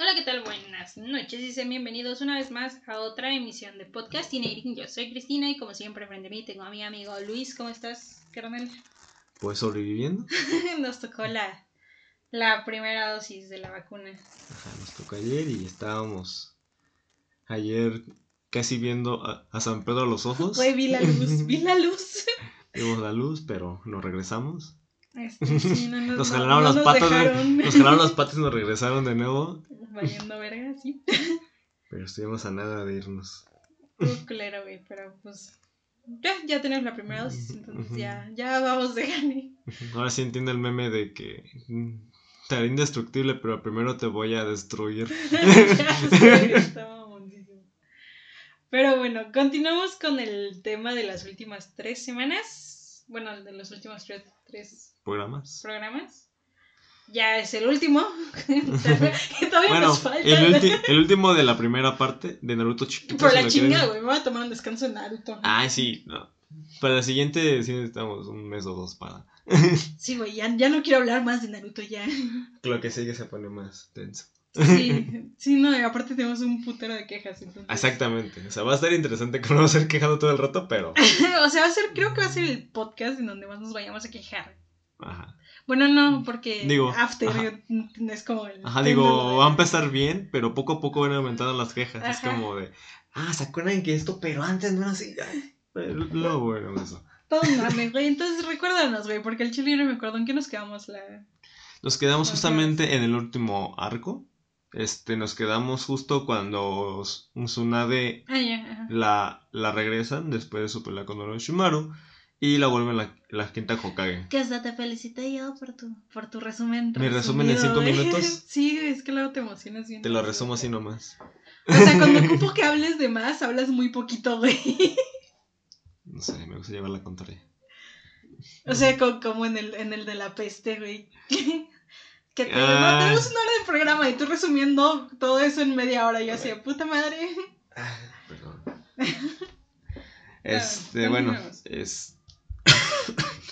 Hola, ¿qué tal? Buenas noches y sean bienvenidos una vez más a otra emisión de Podcast Teenaging. Yo soy Cristina y como siempre frente a mí tengo a mi amigo Luis. ¿Cómo estás, carnal? Pues sobreviviendo. Nos tocó la, la primera dosis de la vacuna. Ajá, nos tocó ayer y estábamos ayer casi viendo a, a San Pedro a los ojos. Güey, vi la luz, vi la luz. Vimos la luz, pero nos regresamos. Este, sí, no, no, Nos no- jalaron no las nos patas, dejaron. nos jalaron las patas y nos regresaron de nuevo. Valiendo verga, sí. Pero estuvimos a nada de irnos. Estuvo culero, güey, pero pues... Ya, ya tenemos la primera dosis, entonces ya, ya vamos de gane. Ahora sí entiendo el meme de que mm, te haré indestructible, pero primero te voy a destruir. Ya. Pero bueno, continuamos con el tema de las últimas tres semanas. Bueno, de los últimos tres, tres Programas. programas. Ya es el último. que todavía Bueno, nos falta. el, ulti- el último de la primera parte de Naruto chiquito. Por la chinga, güey. Me voy a tomar un descanso en Naruto. Ah, sí, no. Para la siguiente sí necesitamos un mes o dos para. Sí, güey, ya, ya no quiero hablar más de Naruto ya. Lo que sigue se pone más tenso. Sí, sí, no, y aparte tenemos un putero de quejas. Entonces... Exactamente. O sea, va a estar interesante que no vamos a estar quejando todo el rato, pero. o sea, va a ser, creo que va a ser el podcast en donde más nos vayamos a quejar. Ajá. Bueno, no, porque Digo, after ajá. es como el Ajá, digo, va a empezar bien, pero poco a poco van aumentando las quejas. Es como de. Ah, ¿se acuerdan que esto, pero antes no era así? Ay, Lo bueno, eso. Todo mame, güey. Entonces recuérdanos, güey, porque el chile no me acuerdo en qué nos quedamos la. Nos quedamos justamente en el último arco. Este, nos quedamos justo cuando Tsunade Ah, la, la regresan después de su pelea con Orochimaru y la vuelven la, la quinta Hokage. Que hasta te felicité yo por tu, por tu resumen. ¿Mi resumen en cinco güey. minutos? Sí, es que luego te emocionas bien. Te lo resumo así nomás. O sea, cuando ocupo que hables de más, hablas muy poquito, güey. No sé, me gusta llevar la contraria. O sea, co- como en el, en el de la peste, güey. Que te, Ah. no, tenemos una hora de programa y tú resumiendo todo eso en media hora. Yo así, puta madre. Perdón. Este, Ah, bueno, continuemos.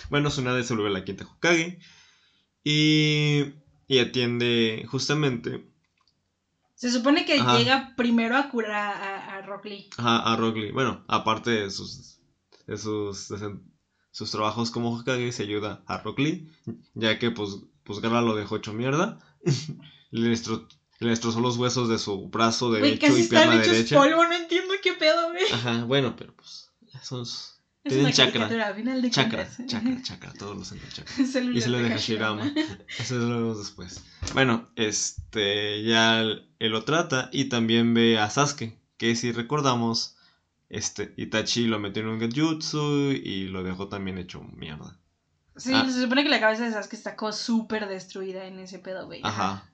Es. bueno, Tsunade se vuelve la quinta Hokage. Y. Y atiende justamente Se supone que Ajá. llega primero a curar a, a Rock Lee. a, a Rock Lee. Bueno, aparte de sus. de sus. de sus trabajos como Hokage, se ayuda a Rock Lee. Ya que, pues, pues Gara lo dejó hecho mierda. le, destro- le destrozó los huesos de su brazo derecho casi y están pierna hechos derecha. polvo, no entiendo qué pedo, güey. Ajá, bueno, pero pues. Esos. Tienen una chakra. final Chakra, cuentas. chakra, chakra, todos los centros chakra. Y se lo de deja Hashirama. Shirama. Eso lo vemos después. Bueno, este, ya él, él lo trata y también ve a Sasuke, que si recordamos, este, Itachi lo metió en un Genjutsu y lo dejó también hecho mierda. Sí, Ah. se supone que la cabeza de Sasuke está como súper destruida en ese pedo, güey. Ajá.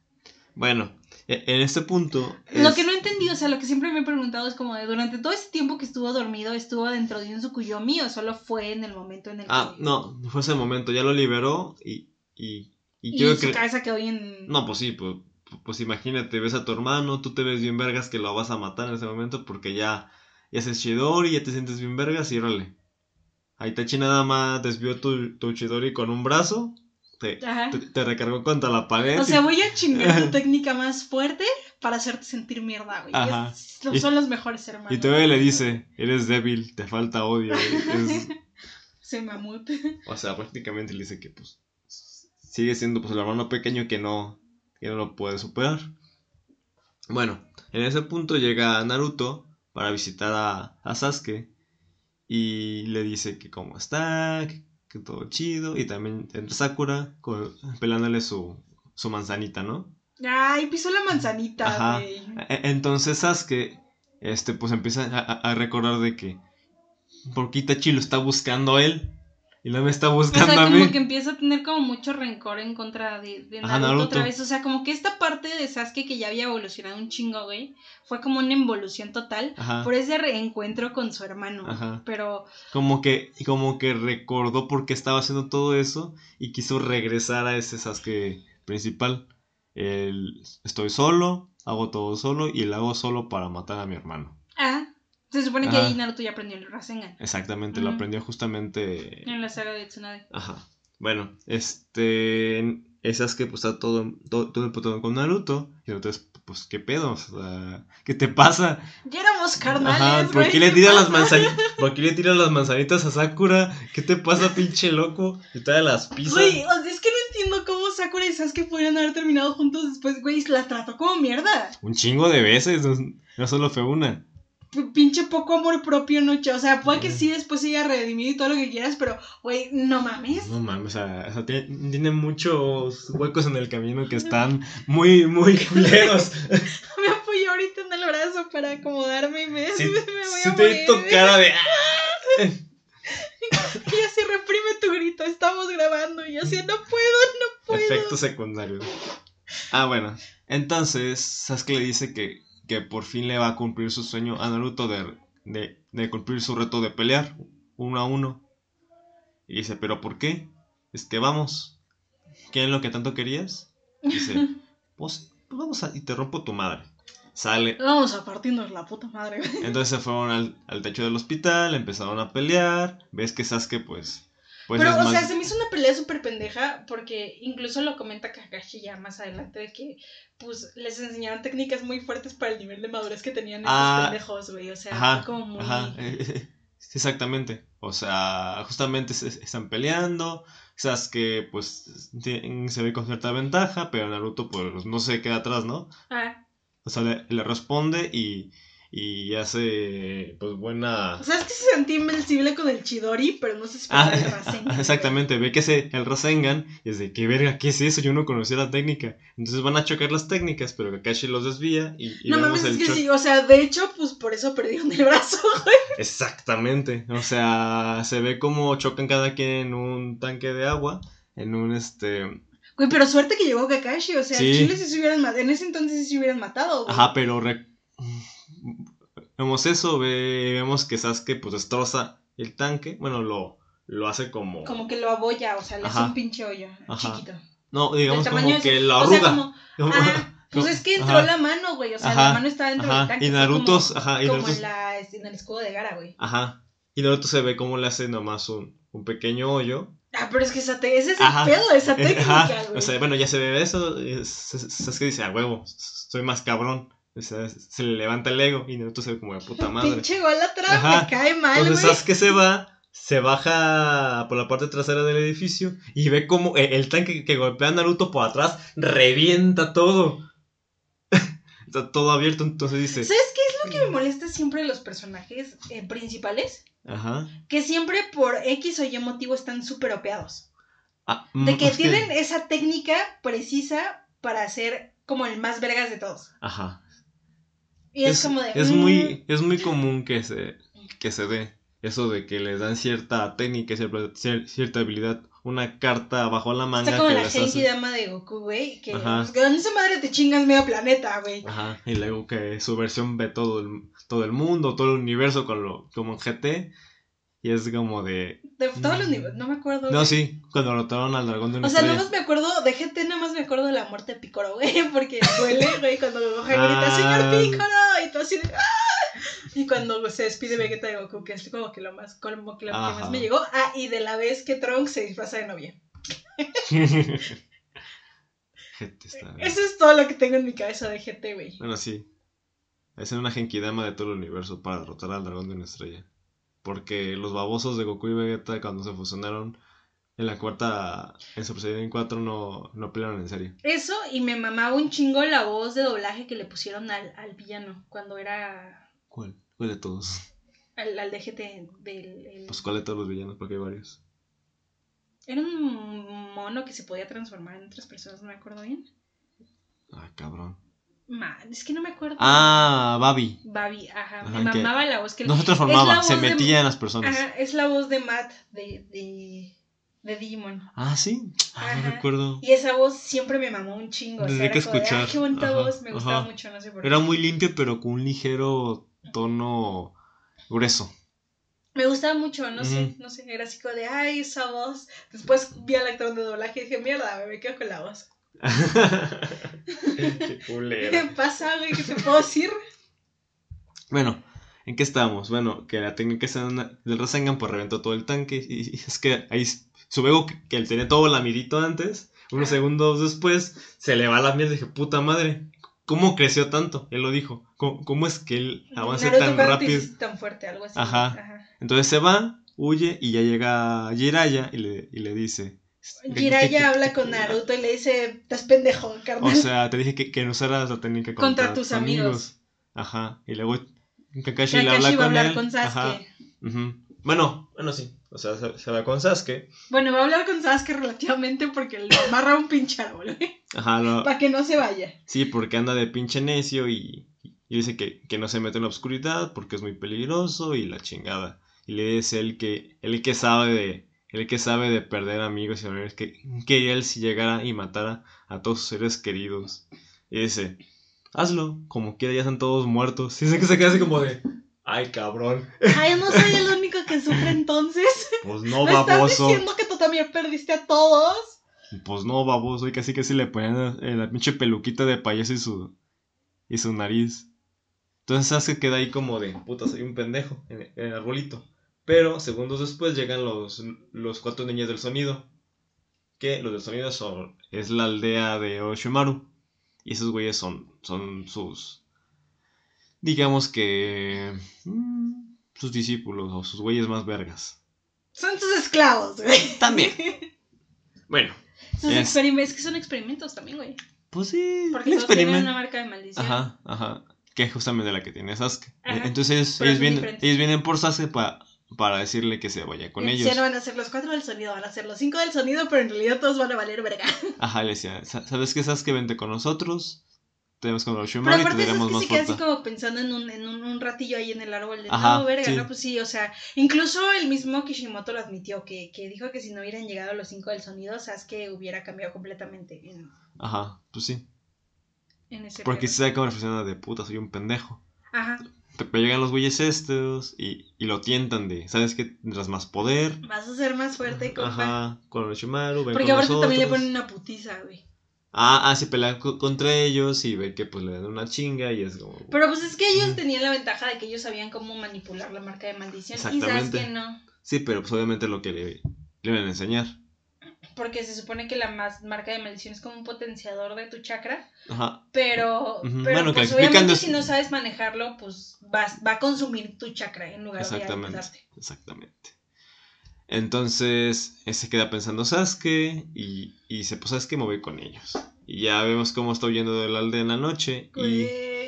Bueno, e- en este punto... Lo que no he entendido, o sea, lo que siempre me he preguntado es como de durante todo ese tiempo que estuvo dormido, ¿estuvo dentro de un Tsukuyomi o solo fue en el momento en el Ah, que... no, fue ese momento, ya lo liberó y... Y, y Y su cabeza quedó en... No, pues sí, pues, pues imagínate, ves a tu hermano, tú te ves bien vergas que lo vas a matar en ese momento porque ya, ya haces Chidori, ya te sientes bien vergas y órale. Aitachi nada más desvió tu, tu Chidori con un brazo, te, te, te recargó contra la pared. O sea, voy a chingar tu técnica más fuerte para hacerte sentir mierda, güey. Ajá. Es- Y- son los mejores hermanos. y todavía le dice, eres débil, te falta odio. Es- Se mamut. o sea, prácticamente le dice que pues sigue siendo pues el hermano pequeño que no, que no lo puede superar. Bueno, en ese punto llega Naruto para visitar a, a Sasuke y le dice que cómo está, que, que todo chido y también entra Sakura con- pelándole su, su manzanita, ¿no? Ay, pisó la manzanita, Ajá. güey. E- Entonces Sasuke este, pues empieza a, a- recordar de que porque Itachi lo está buscando a él y no me está O buscando sea, a como mí. que empieza a tener como mucho rencor en contra de, de Naruto, Ajá, Naruto. otra vez. O sea, como que esta parte de Sasuke que ya había evolucionado un chingo, güey, fue como una involución total Ajá. por ese reencuentro con su hermano. Ajá. Pero, Como que, como que recordó por qué estaba haciendo todo eso y quiso regresar a ese Sasuke principal. El, estoy solo, hago todo solo y lo hago solo para matar a mi hermano. ah, se supone que ahí Naruto ya aprendió el Rasengan Exactamente, lo aprendió justamente. en la saga de Tsunade. Ajá. Bueno, este. Esas que pues está todo, todo, todo emputado con Naruto. Y entonces, pues, ¿qué pedo? O sea, ¿qué te pasa? Ya éramos carnales, Ajá, ¿por qué le ¿qué tiras las manzanitas? ¿Por qué le tiras las manzanitas a Sakura? ¿Qué te pasa, pinche loco? Y todavía las pisa. Güey, o sea, es que no entiendo cómo Sakura y Sasuke pudieron haber terminado juntos después, güey, la trató como mierda. Un chingo de veces, no, no solo fue una. Pinche poco amor propio, no, o sea, puede que sí después se haya redimido y todo lo que quieras, pero, güey, no mames. No mames, o sea, o sea, tiene, tiene muchos huecos en el camino que están muy, muy culeros. Me apoyé ahorita en el brazo para acomodarme y me, Sí, me voy sí a te morir. cara de... "Ah". Y así reprime tu grito, estamos grabando. Y así, no puedo, no puedo. Efecto secundario. Ah, bueno. Entonces, Sasuke le dice que, que por fin le va a cumplir su sueño a Naruto de, de, de cumplir su reto de pelear uno a uno. Y dice, ¿pero por qué? Es que vamos. ¿Qué es lo que tanto querías? Dice, pues, pues vamos a... y te rompo tu madre. Sale. Vamos a partirnos la puta madre. Entonces se fueron al, al techo del hospital, empezaron a pelear. Ves que Sasuke, pues... pues Pero, o más- sea, se me hizo una pelea súper pendeja porque incluso lo comenta Kakashi ya más adelante de que, pues, les enseñaron técnicas muy fuertes para el nivel de madurez que tenían esos Ah, pendejos, güey. O sea, Ajá, fue como muy... ajá, eh, eh, sí, exactamente. O sea, justamente se, están peleando. Sasuke, pues, se ve con cierta ventaja, pero Naruto, pues, no se queda atrás, ¿no? Ah, O sea, le, le responde y, y hace, pues, buena... o sea, es que se sentía invencible con el Chidori, pero no sé si Ah, el Rasengan. exactamente, ve que se el Rasengan y es de, ¿qué verga? ¿Qué es eso? Yo no conocía la técnica. Entonces van a chocar las técnicas, pero Kakashi los desvía y, y No mames, es que sí, o sea, de hecho, pues por eso perdieron el brazo, güey. Exactamente. O sea, se ve como chocan cada quien en un tanque de agua. En un este. Güey, pero suerte que llegó Kakashi, o sea, Sí. en Chile sí se hubieran matado, en ese entonces sí se hubieran matado, güey. Ajá, pero. re- Vemos eso, ve- vemos que Sasuke pues destroza el tanque. Bueno, lo, lo hace como. Como que lo abolla, o sea, le hace un pinche hoyo Ajá. chiquito. No, digamos como que lo O sea, arruga. como, Como- pues es que entró Ajá. la mano, güey, o sea, Ajá, la mano estaba dentro ajá, del tanque. y Naruto, como, ajá, y como Naruto- en, la, en el escudo de Gara, güey. Ajá. Y Naruto se ve como le hace nomás un, un pequeño hoyo. Ah, pero es que esa te- ese es el pedo esa técnica, güey. o sea, bueno, ya se ve eso. y s- Sasuke dice, a huevo, soy más cabrón. O sea, se le levanta el ego y Naruto se ve como de puta madre. Pinche golatra, Ajá. me cae mal, Entonces güey. Sasuke se va, se baja por la parte trasera del edificio y ve como el, el tanque que golpea a Naruto por atrás revienta todo. Está todo abierto, entonces dice, ¿Sabes qué es lo que me molesta siempre de los personajes eh, principales? ajá. Que siempre por X o Y motivo están súper opeados. Ah, De mm, que tienen esa técnica precisa para ser como el más vergas de todos. Ajá. Y es, como de. es mm, muy es muy común que se que se dé eso de que les dan cierta técnica cierta, cier- cierta habilidad una carta bajo la manga Está como que la Genki hace Dama de Goku, güey. Que Ajá. con esa madre te chingas medio planeta, güey. Ajá, y luego que su versión ve todo el, todo el mundo, todo el universo con lo, como en GT. Y es como de. De todos los niveles, no me acuerdo. No, güey. sí, cuando derrotaron al dragón de una O sea, estrella. nada más me acuerdo, de GT nada más me acuerdo de la muerte de Picoro, güey, porque duele, güey, cuando Gohan grita, Ah. señor Picoro, y tú así de, ¡ah! Y cuando se despide Vegeta de Goku, que es como que lo más, como que lo que más me llegó. Ah, y de la vez que Trunks se disfraza de novia. GT está. Eso es todo lo que tengo en mi cabeza de GT, güey. Bueno, sí. Es una Genkidama de todo el universo para derrotar al dragón de una estrella. Porque los babosos de Goku y Vegeta cuando se fusionaron en la cuarta, en Super Saiyan 4 no, no pelearon en serio. Eso, y me mamaba un chingo la voz de doblaje que le pusieron al, al villano cuando era ¿Cuál? ¿Cuál de todos? al, al de GT del... el- Pues ¿cuál de todos los villanos? Porque hay varios. Era un mono que se podía transformar en otras personas, no me acuerdo bien. Ah, cabrón. Es que no me acuerdo. Ah, Babi. Babi, ajá, Ajá, me que mamaba la voz que No se Es la transformaba, voz se de- metía en las personas. Ajá, es la voz de Matt de, de, de Digimon. Ah, sí. Ah, no recuerdo. Y esa voz siempre me mamó un chingo. o sea, Desde que de, escuchar. "Ay, qué bonita Ajá, voz, me gustaba mucho, no sé por qué. Era muy limpio, pero con un ligero tono grueso. Me gustaba mucho, no sé, no sé, era así como de, ay, esa voz. Después vi al actor de doblaje y dije, mierda, me quedo con la voz. Qué ¿Qué pasa, güey? ¿Qué te puedo decir? Bueno, ¿en qué estamos? Bueno, que la técnica del Rasengan pues reventó todo el tanque y es que ahí s- su ego que, que él tenía todo lamidito antes, Unos segundos después se le va la mierda y dije, puta madre, ¿cómo creció tanto? Él lo dijo. ¿Cómo, cómo es que él avanza Naruto, tan ¿cuándo te rápido? tan fuerte, algo así. Ajá. Entonces se va, huye y ya llega Jiraya y le, y le dice... Jiraiya habla con Naruto y le dice, estás pendejo, O carnal. sea, te dije que, que no usaras la técnica contra, Contra tus amigos. Ajá. Y luego Kakashi, le habla va a hablar él. con Sasuke. Ajá. Bueno, bueno, sí. O sea, se, se va con Sasuke. Bueno, va a hablar con Sasuke relativamente porque le amarra un pinche árbol, güey. Ajá, lo- Para que no se vaya. sí, porque anda de pinche necio y, y dice que, que no se mete en la oscuridad porque es muy peligroso y la chingada. Y le dice él que, él que sabe de, él que sabe de perder amigos y amigos, que, que él si llegara y matara a todos sus seres queridos. Y dice, hazlo, como quiera, ya están todos muertos. Y dice que se queda así como de, ay cabrón, Ay, no soy el único que sufre entonces. pues no ¿Me estás baboso. diciendo que tú también perdiste a todos? Pues no, baboso, y casi casi le ponían eh, la pinche peluquita de payaso y su, y su nariz. Entonces Sasuke queda ahí como de, puta, soy un pendejo en, en el arbolito. Pero segundos después llegan los, los cuatro niños del sonido. Que los del sonido son, es la aldea de Oshimaru. Y esos güeyes son, son sus, digamos que, mm, sus discípulos o sus güeyes más vergas. Son tus esclavos, güey. También. Bueno, Sus Es- experimentos, es que son experimentos también, güey. pues sí, Porque todos tienen una marca de maldición. Ajá, ajá. Que es justamente la que tiene Sasuke. Ajá. Entonces ellos, vienen, diferentes. ellos vienen por Sasuke pa- para decirle que se vaya con ellos. Ya no van a ser los cuatro del sonido, van a ser los cinco del sonido, pero en realidad todos van a valer verga. Ajá, le decía, "Sa- ¿sabes qué Sasuke? Vente con nosotros. Tenemos con Shumari y te aparte eso es que más se queda así como pensando en un, en un, un ratillo ahí en el árbol de Ajá, no, verga, sí. no, pues sí, o sea, incluso el mismo Kishimoto lo admitió, que, que dijo que si no hubieran llegado los cinco del sonido, Sasuke hubiera cambiado completamente en, Ajá, pues sí. en ese Porque se sabe como reflexiona de puta, soy un pendejo. Ajá, Pero llegan los güeyes estos y, y lo tientan de, ¿sabes qué? Tendrás más poder. vas a ser más fuerte, compa. Ajá, con los Shimaru, ven Porque aparte también le ponen una putiza, güey. Ah, ah, se pelean co- contra ellos y ve que pues le dan una chinga y es como... Pero pues es que ellos tenían la ventaja de que ellos sabían cómo manipular la marca de maldición. Y Exactamente. Sasuke no. Sí, pero pues obviamente lo que le, le iban a enseñar. Porque se supone que la más marca de maldición es como un potenciador de tu chakra. Ajá. Pero, pero bueno, pues obviamente si no sabes manejarlo, pues vas, va a consumir tu chakra en lugar de ayudarte. Exactamente. Entonces, se queda pensando Sasuke y, y dice, pues sabes que me voy con ellos. Y ya vemos cómo está huyendo de la aldea en la noche. Y,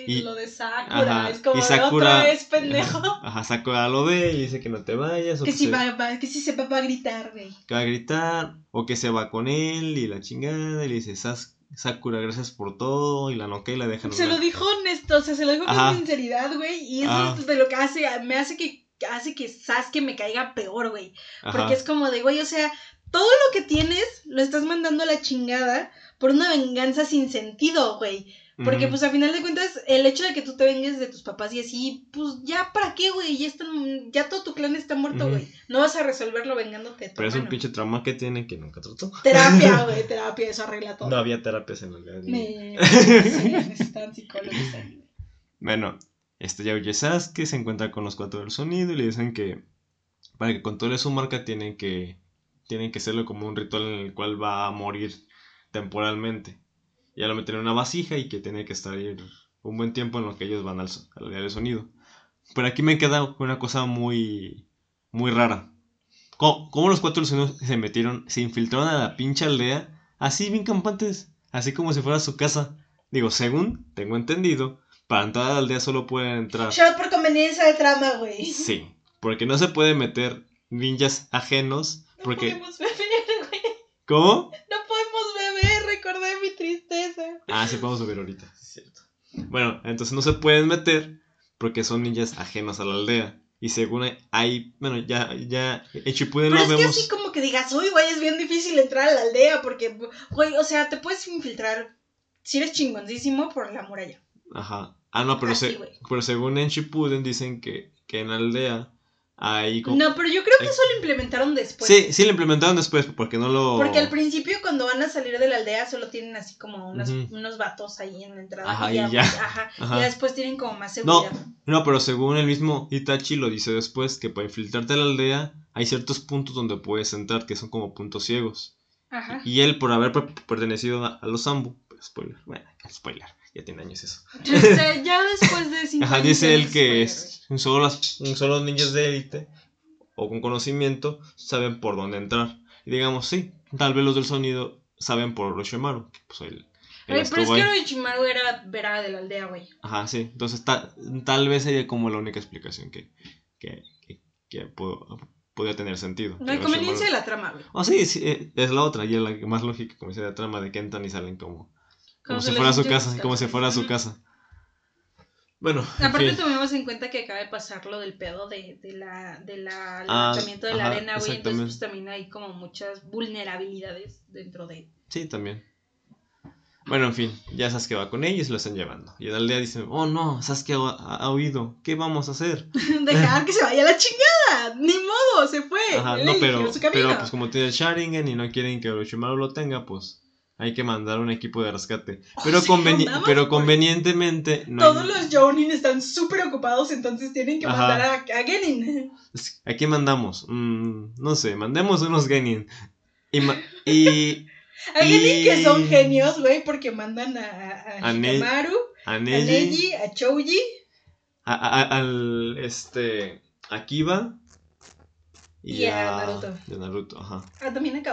y- lo de Sakura, ajá, es como y Sakura- otra vez, pendejo. ajá, Sakura lo ve y dice que no te vayas. O que que, si se, va, va- que si se va, va a gritar, güey. que va a gritar. O que se va con él y la chingada. Y le dice, "Sas- Sakura, gracias por todo. Y la noquea y la dejan. Se lo dijo honesto, o sea, se lo dijo Ajá. con sinceridad, güey. Y eso es de lo que hace, me hace que hace que Sasuke me caiga peor, güey. Porque es como de, güey, o sea, todo lo que tienes lo estás mandando a la chingada por una venganza sin sentido, güey. Porque, pues, a final de cuentas, el hecho de que tú te vengues de tus papás y así, pues, ya, ¿para qué, güey? Ya están, ya todo tu clan está muerto, güey. No vas a resolverlo vengándote de tu Pero es un pinche trauma que tiene que nunca trató. Terapia, güey, terapia, eso arregla todo. No había terapias en ni- Me... sí, necesitan psicólogos ahí. Bueno, este ya huye Sasuke, se encuentra con los cuatro del sonido y le dicen que para que controle su marca tienen que, tienen que hacerlo como un ritual en el cual va a morir temporalmente. Ya lo meten en una vasija y que tiene que estar ahí un buen tiempo en lo que ellos van al, al área del sonido. Pero aquí me queda una cosa muy, muy rara. ¿Cómo, cómo los cuatro sonido se metieron, se infiltraron a la pinche aldea, así bien campantes, así como si fuera su casa? Digo, según tengo entendido, para entrar a la aldea solo pueden entrar. Shot por conveniencia de trama, güey. Sí, porque no se puede meter ninjas ajenos. No Porque. güey. ¿Cómo? No podemos beber, recordé mi tristeza. Ah, sí, podemos subir ahorita, sí, es cierto. Bueno, entonces no se pueden meter porque son ninjas ajenos a la aldea. Y según hay. Bueno, ya, ya. En Shippuden Pero lo es que vemos. así como que digas, uy, güey, es bien difícil entrar a la aldea porque, güey, o sea, te puedes infiltrar si eres chingoncísimo por la muralla. Ajá. Ah, no, pero, Así, se- pero según en Shippuden dicen que, que en la aldea como- No, pero yo creo que eso lo implementaron después. sí, sí lo implementaron después porque no lo. Porque al principio cuando van a salir de la aldea solo tienen así como unos, vatos ahí en la entrada. Ajá, y y ya. Ajá, Ajá. Y después tienen como más No. seguridad. No, pero según el mismo Itachi lo dice después, que para infiltrarte a la aldea hay ciertos puntos donde puedes entrar que son como puntos ciegos. Ajá. Y él por haber per- pertenecido a, a los Zambu. Spoiler. Bueno, spoiler. Ya tiene años eso. Ya después de cinco Ajá, dice él que es, solo, las, solo los ninjas de élite o con conocimiento saben por dónde entrar. Y digamos, sí, tal vez los del sonido saben por Orochimaru. que, Pues Güey, pero es que. Orochimaru era vera de la aldea, güey. Ajá, sí. Entonces ta- tal vez sería como la única explicación que, que, que, que puedo- podría tener sentido. Que conveniencia de la trama, güey. Oh, sí, sí, eh, es la otra, y es la más lógica, como dice la trama de que entran y salen como, como si fuera a su casa, como si fuera a su casa. Bueno, en Aparte fin. tomemos en cuenta que acaba de pasar lo del pedo de, de la, de la Ah, levantamiento de la arena, güey. Entonces pues también hay como muchas vulnerabilidades dentro de Sí, también. Bueno, en fin, ya Sasuke va con ellos y lo están llevando. Y en la aldea dicen, oh no, Sasuke ha, ha- ha huido, ¿qué vamos a hacer? Dejar que se vaya la chingada. Ni modo, se fue. Ajá, no, pero, pero pues como tiene el Sharingan y no quieren que Orochimaru lo tenga, pues hay que mandar un equipo de rescate. Pero, Oh, sí, conveni- pero convenientemente no Todos hay- los Jonin están súper ocupados, entonces tienen que Ajá. mandar a, a Genin. ¿A quién mandamos? Mm, no sé, mandemos unos Genin. Y, y A Genin que son genios, güey, porque mandan a, a, A a a Neji, Neji, a a- al este a Kiba y, Y a Naruto. ajá. Ah, también a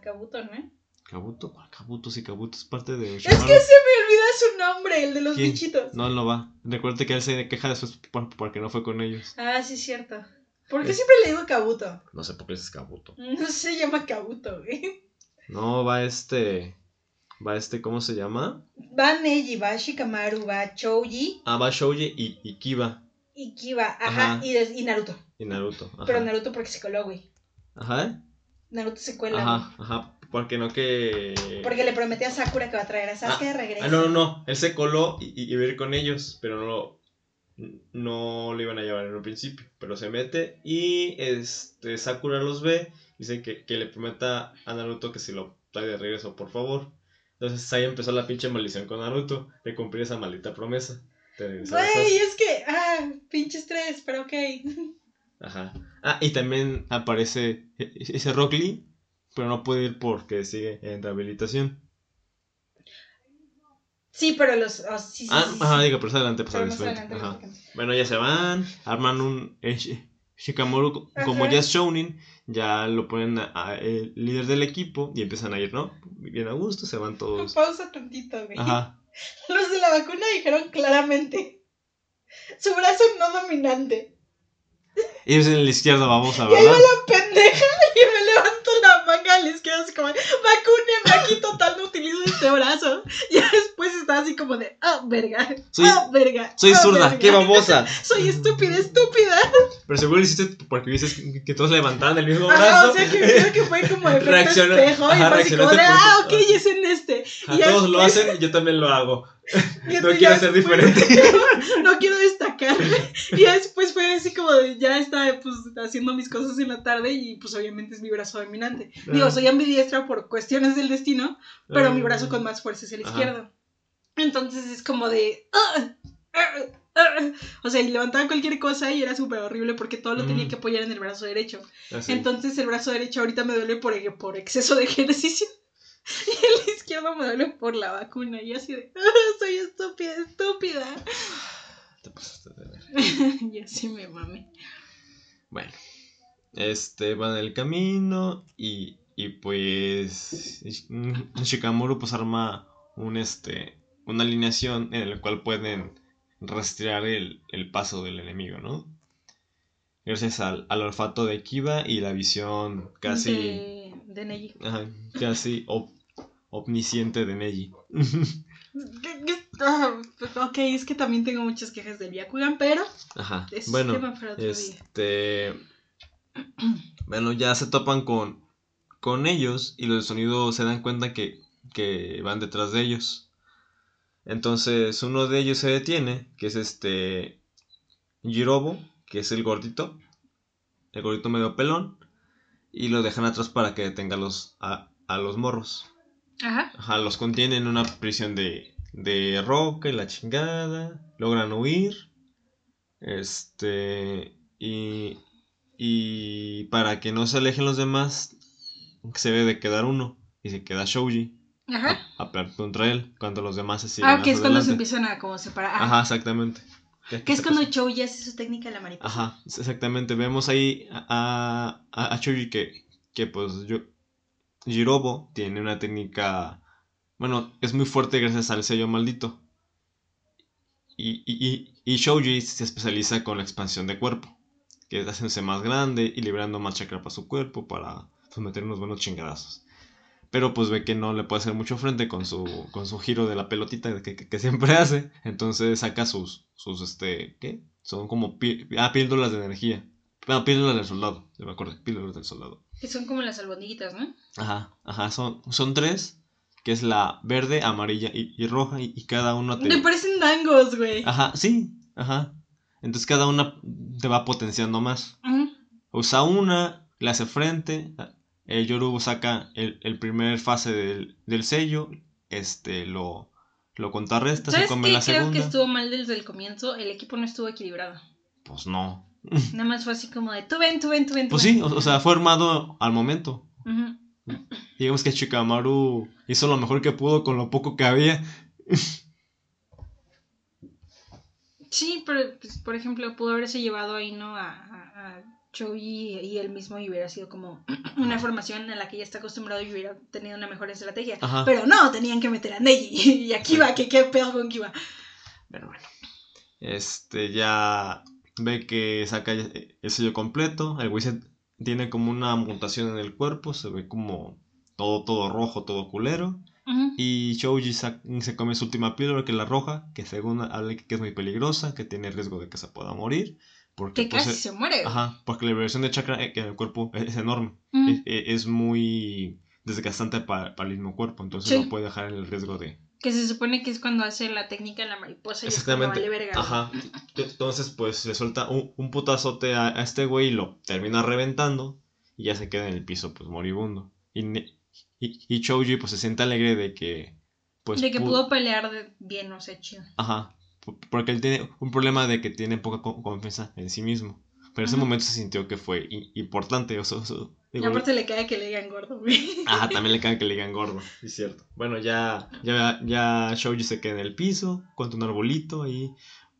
Kabuto, ¿no? Kabuto, ¿cuál Kabuto? Si Kabuto es parte de Es que se me olvida su nombre, el de los ¿Quién? bichitos. No, no va. Recuerde que él se queja después por- porque no fue con ellos. Ah, sí, es cierto. ¿Por qué Es- siempre le digo Kabuto? No sé por qué es Kabuto. No se llama Kabuto, güey. No, va este. Va este, ¿cómo se llama? Va Neji, va Shikamaru, va Chouji Ah, va Shouji y, y Kiba y Kiba, ajá, Ajá. Y, Naruto. y Naruto. Ajá. Pero Naruto porque se coló, güey. Ajá. Naruto se cuela. Ajá, ajá. Porque no que. Porque le prometió a Sakura que va a traer a Sasuke de regreso. Ah, no, no, no. Él se coló y, y iba a ir con ellos, pero no lo, no lo iban a llevar en un principio. Pero se mete y este Sakura los ve. Dice que, que le prometa a Naruto que si lo trae de regreso, por favor. Entonces ahí empezó la pinche maldición con Naruto de cumplir esa maldita promesa. Güey, es que, ah, pinche estrés, pero ok. Ajá. Ah, y también aparece e- ese Rock Lee, pero no puede ir porque sigue en rehabilitación. Sí, pero los. oh, sí, sí, Ah, sí, ajá, diga, pero más adelante, pues adelante. adelante, Ajá. más adelante. Bueno, ya se van, arman un eh, Shi- Shikamaru, co- Ajá. como ya es Shounin, ya lo ponen a, a- el líder del equipo y empiezan a ir, ¿no? Bien a gusto, se van todos. Pausa tantito, güey. Ajá. Los de la vacuna dijeron claramente. Su brazo no dominante. Ellos en la izquierda, vamos a Y ahí va ¿verdad? la pendeja y me levanto la manga a la izquierda así como, vacúnenme, aquí total no utilizo este brazo. Y así como de, ah, verga, Soy- ah, verga. Soy ah, zurda, verga". qué babosa. Soy estúpida, estúpida. Pero seguro lo hiciste porque dices que, que todos levantaban el mismo Ajá, brazo. o sea que creo que fue como efecto Reacciona- espejo y ajá, fue así como de, ah, ok, y es en este. Y todos lo hacen, yo también lo hago. y No quiero ser diferente. no quiero destacarme. Y después fue así como de, ya estaba pues haciendo mis cosas en la tarde y pues obviamente es mi brazo dominante. Digo, Ah. soy ambidiestra por cuestiones del destino, pero mi brazo con más fuerza es el Ajá. izquierdo. Entonces es como de... "Ah, ah, ah". O sea, y levantaba cualquier cosa y era súper horrible porque todo lo tenía Mm. que apoyar en el brazo derecho. Así. Entonces el brazo derecho ahorita me duele por, por exceso de ejercicio. Y el izquierdo me duele por la vacuna. Y así de, "Ah, soy estúpida, estúpida. Te pasaste de ver. y así me mame. Bueno, este va en el camino y, y pues Sh- Shikamaru pues arma un este una alineación en la cual pueden rastrear el, el paso del enemigo, ¿no? Gracias al, al olfato de Kiba y la visión casi De, de Neji. ajá, casi op- omnisciente de Neji. ¿Qué- qué- ah, Ok, es que también tengo muchas quejas del Byakugan, pero Ajá. es Bueno, tema para otro día. Este. Bueno, ya se topan con, con ellos y los de sonido se dan cuenta que, que van detrás de ellos. Entonces uno de ellos se detiene, que es este Jirobo, que es el gordito, el gordito medio pelón, y lo dejan atrás para que detenga a los, a, a los morros. Ajá. Ajá, los contienen en una prisión de, de roca y la chingada. Logran huir. Este. Y. Y para que no se alejen los demás, se debe de quedar uno. y se queda Shouji. Ajá. A, contra él, cuando los demás se siguen Ah, que es cuando se empiezan a como separar. Ajá. Ajá, exactamente. Que es cuando Choji hace su técnica de la mariposa. Ajá, exactamente. Vemos ahí a, a, a que, que pues yo, Jirobo tiene una técnica, bueno, es muy fuerte gracias al sello maldito. Y, y, y, y Shouji se especializa con la expansión de cuerpo, que es haciéndose más grande y liberando más chakra para su cuerpo para pues, meter unos buenos chingadazos. Pero pues ve que no le puede hacer mucho frente con su, con su giro de la pelotita que, que- que siempre hace. Entonces saca sus, sus este, ¿qué? Son como pi- ah, píldoras de energía. Ah, píldoras del soldado, ya me acuerdo, píldoras del soldado. Que son como las albondiguitas, ¿no? Ajá, ajá, son, son tres, que es la verde, amarilla y, y roja, y, y cada una te... Me parecen dangos, güey. Ajá, sí, ajá. Entonces cada una te va potenciando más. Ujú. Usa una, le hace frente, Yorubo saca el, el primer fase del, del sello, este, lo, lo contrarresta, se ¿Sabes come qué? la Creo segunda. que estuvo mal desde el comienzo. El equipo no estuvo equilibrado. Pues no. Nada más fue así como de tú ven, tú ven, tú ven. tú Pues ven". sí, o, o sea, fue armado al momento. Digamos que Shikamaru hizo lo mejor que pudo con lo poco que había. Sí, pero pues, por ejemplo, pudo haberse llevado ahí, ¿no? A, a, a Choji y él mismo y hubiera sido como una formación en la que ya está acostumbrado y hubiera tenido una mejor estrategia. Ajá. Pero no, tenían que meter a Neji y a Kiba, que qué pedo con Kiba. Pero bueno. Este ya ve que saca el sello completo. El güey tiene como una mutación en el cuerpo. Se ve como todo, todo rojo, todo culero. Y Shouji sa- se come su última píldora, que es la roja, que según habla que es muy peligrosa, que tiene riesgo de que se pueda morir. Porque, Que pues, casi eh, se muere. ajá, porque la liberación de chakra eh, en el cuerpo es, es enorme. Ujú. Es, es- es muy desgastante para, para el mismo cuerpo. Entonces Sí. no puede dejar el riesgo de, Que se supone que es cuando hace la técnica de la mariposa y es Exactamente. vale verga. Ajá. Entonces, pues le suelta un, un putazote a, a este güey y lo termina reventando. Y ya se queda en el piso, pues moribundo. Y, y, y Choji, pues se siente alegre de que. Pues, de que pu- pudo pelear de- bien, o sea, chido. Ajá. Porque él tiene un problema de que tiene poca co- confianza en sí mismo. Pero en ese momento se sintió que fue importante. O sea, o Y aparte le cae que le digan gordo, güey. Ajá, también le cae que le digan gordo, es cierto. Bueno, ya, ya, ya Shoji se queda en el piso, contra un arbolito ahí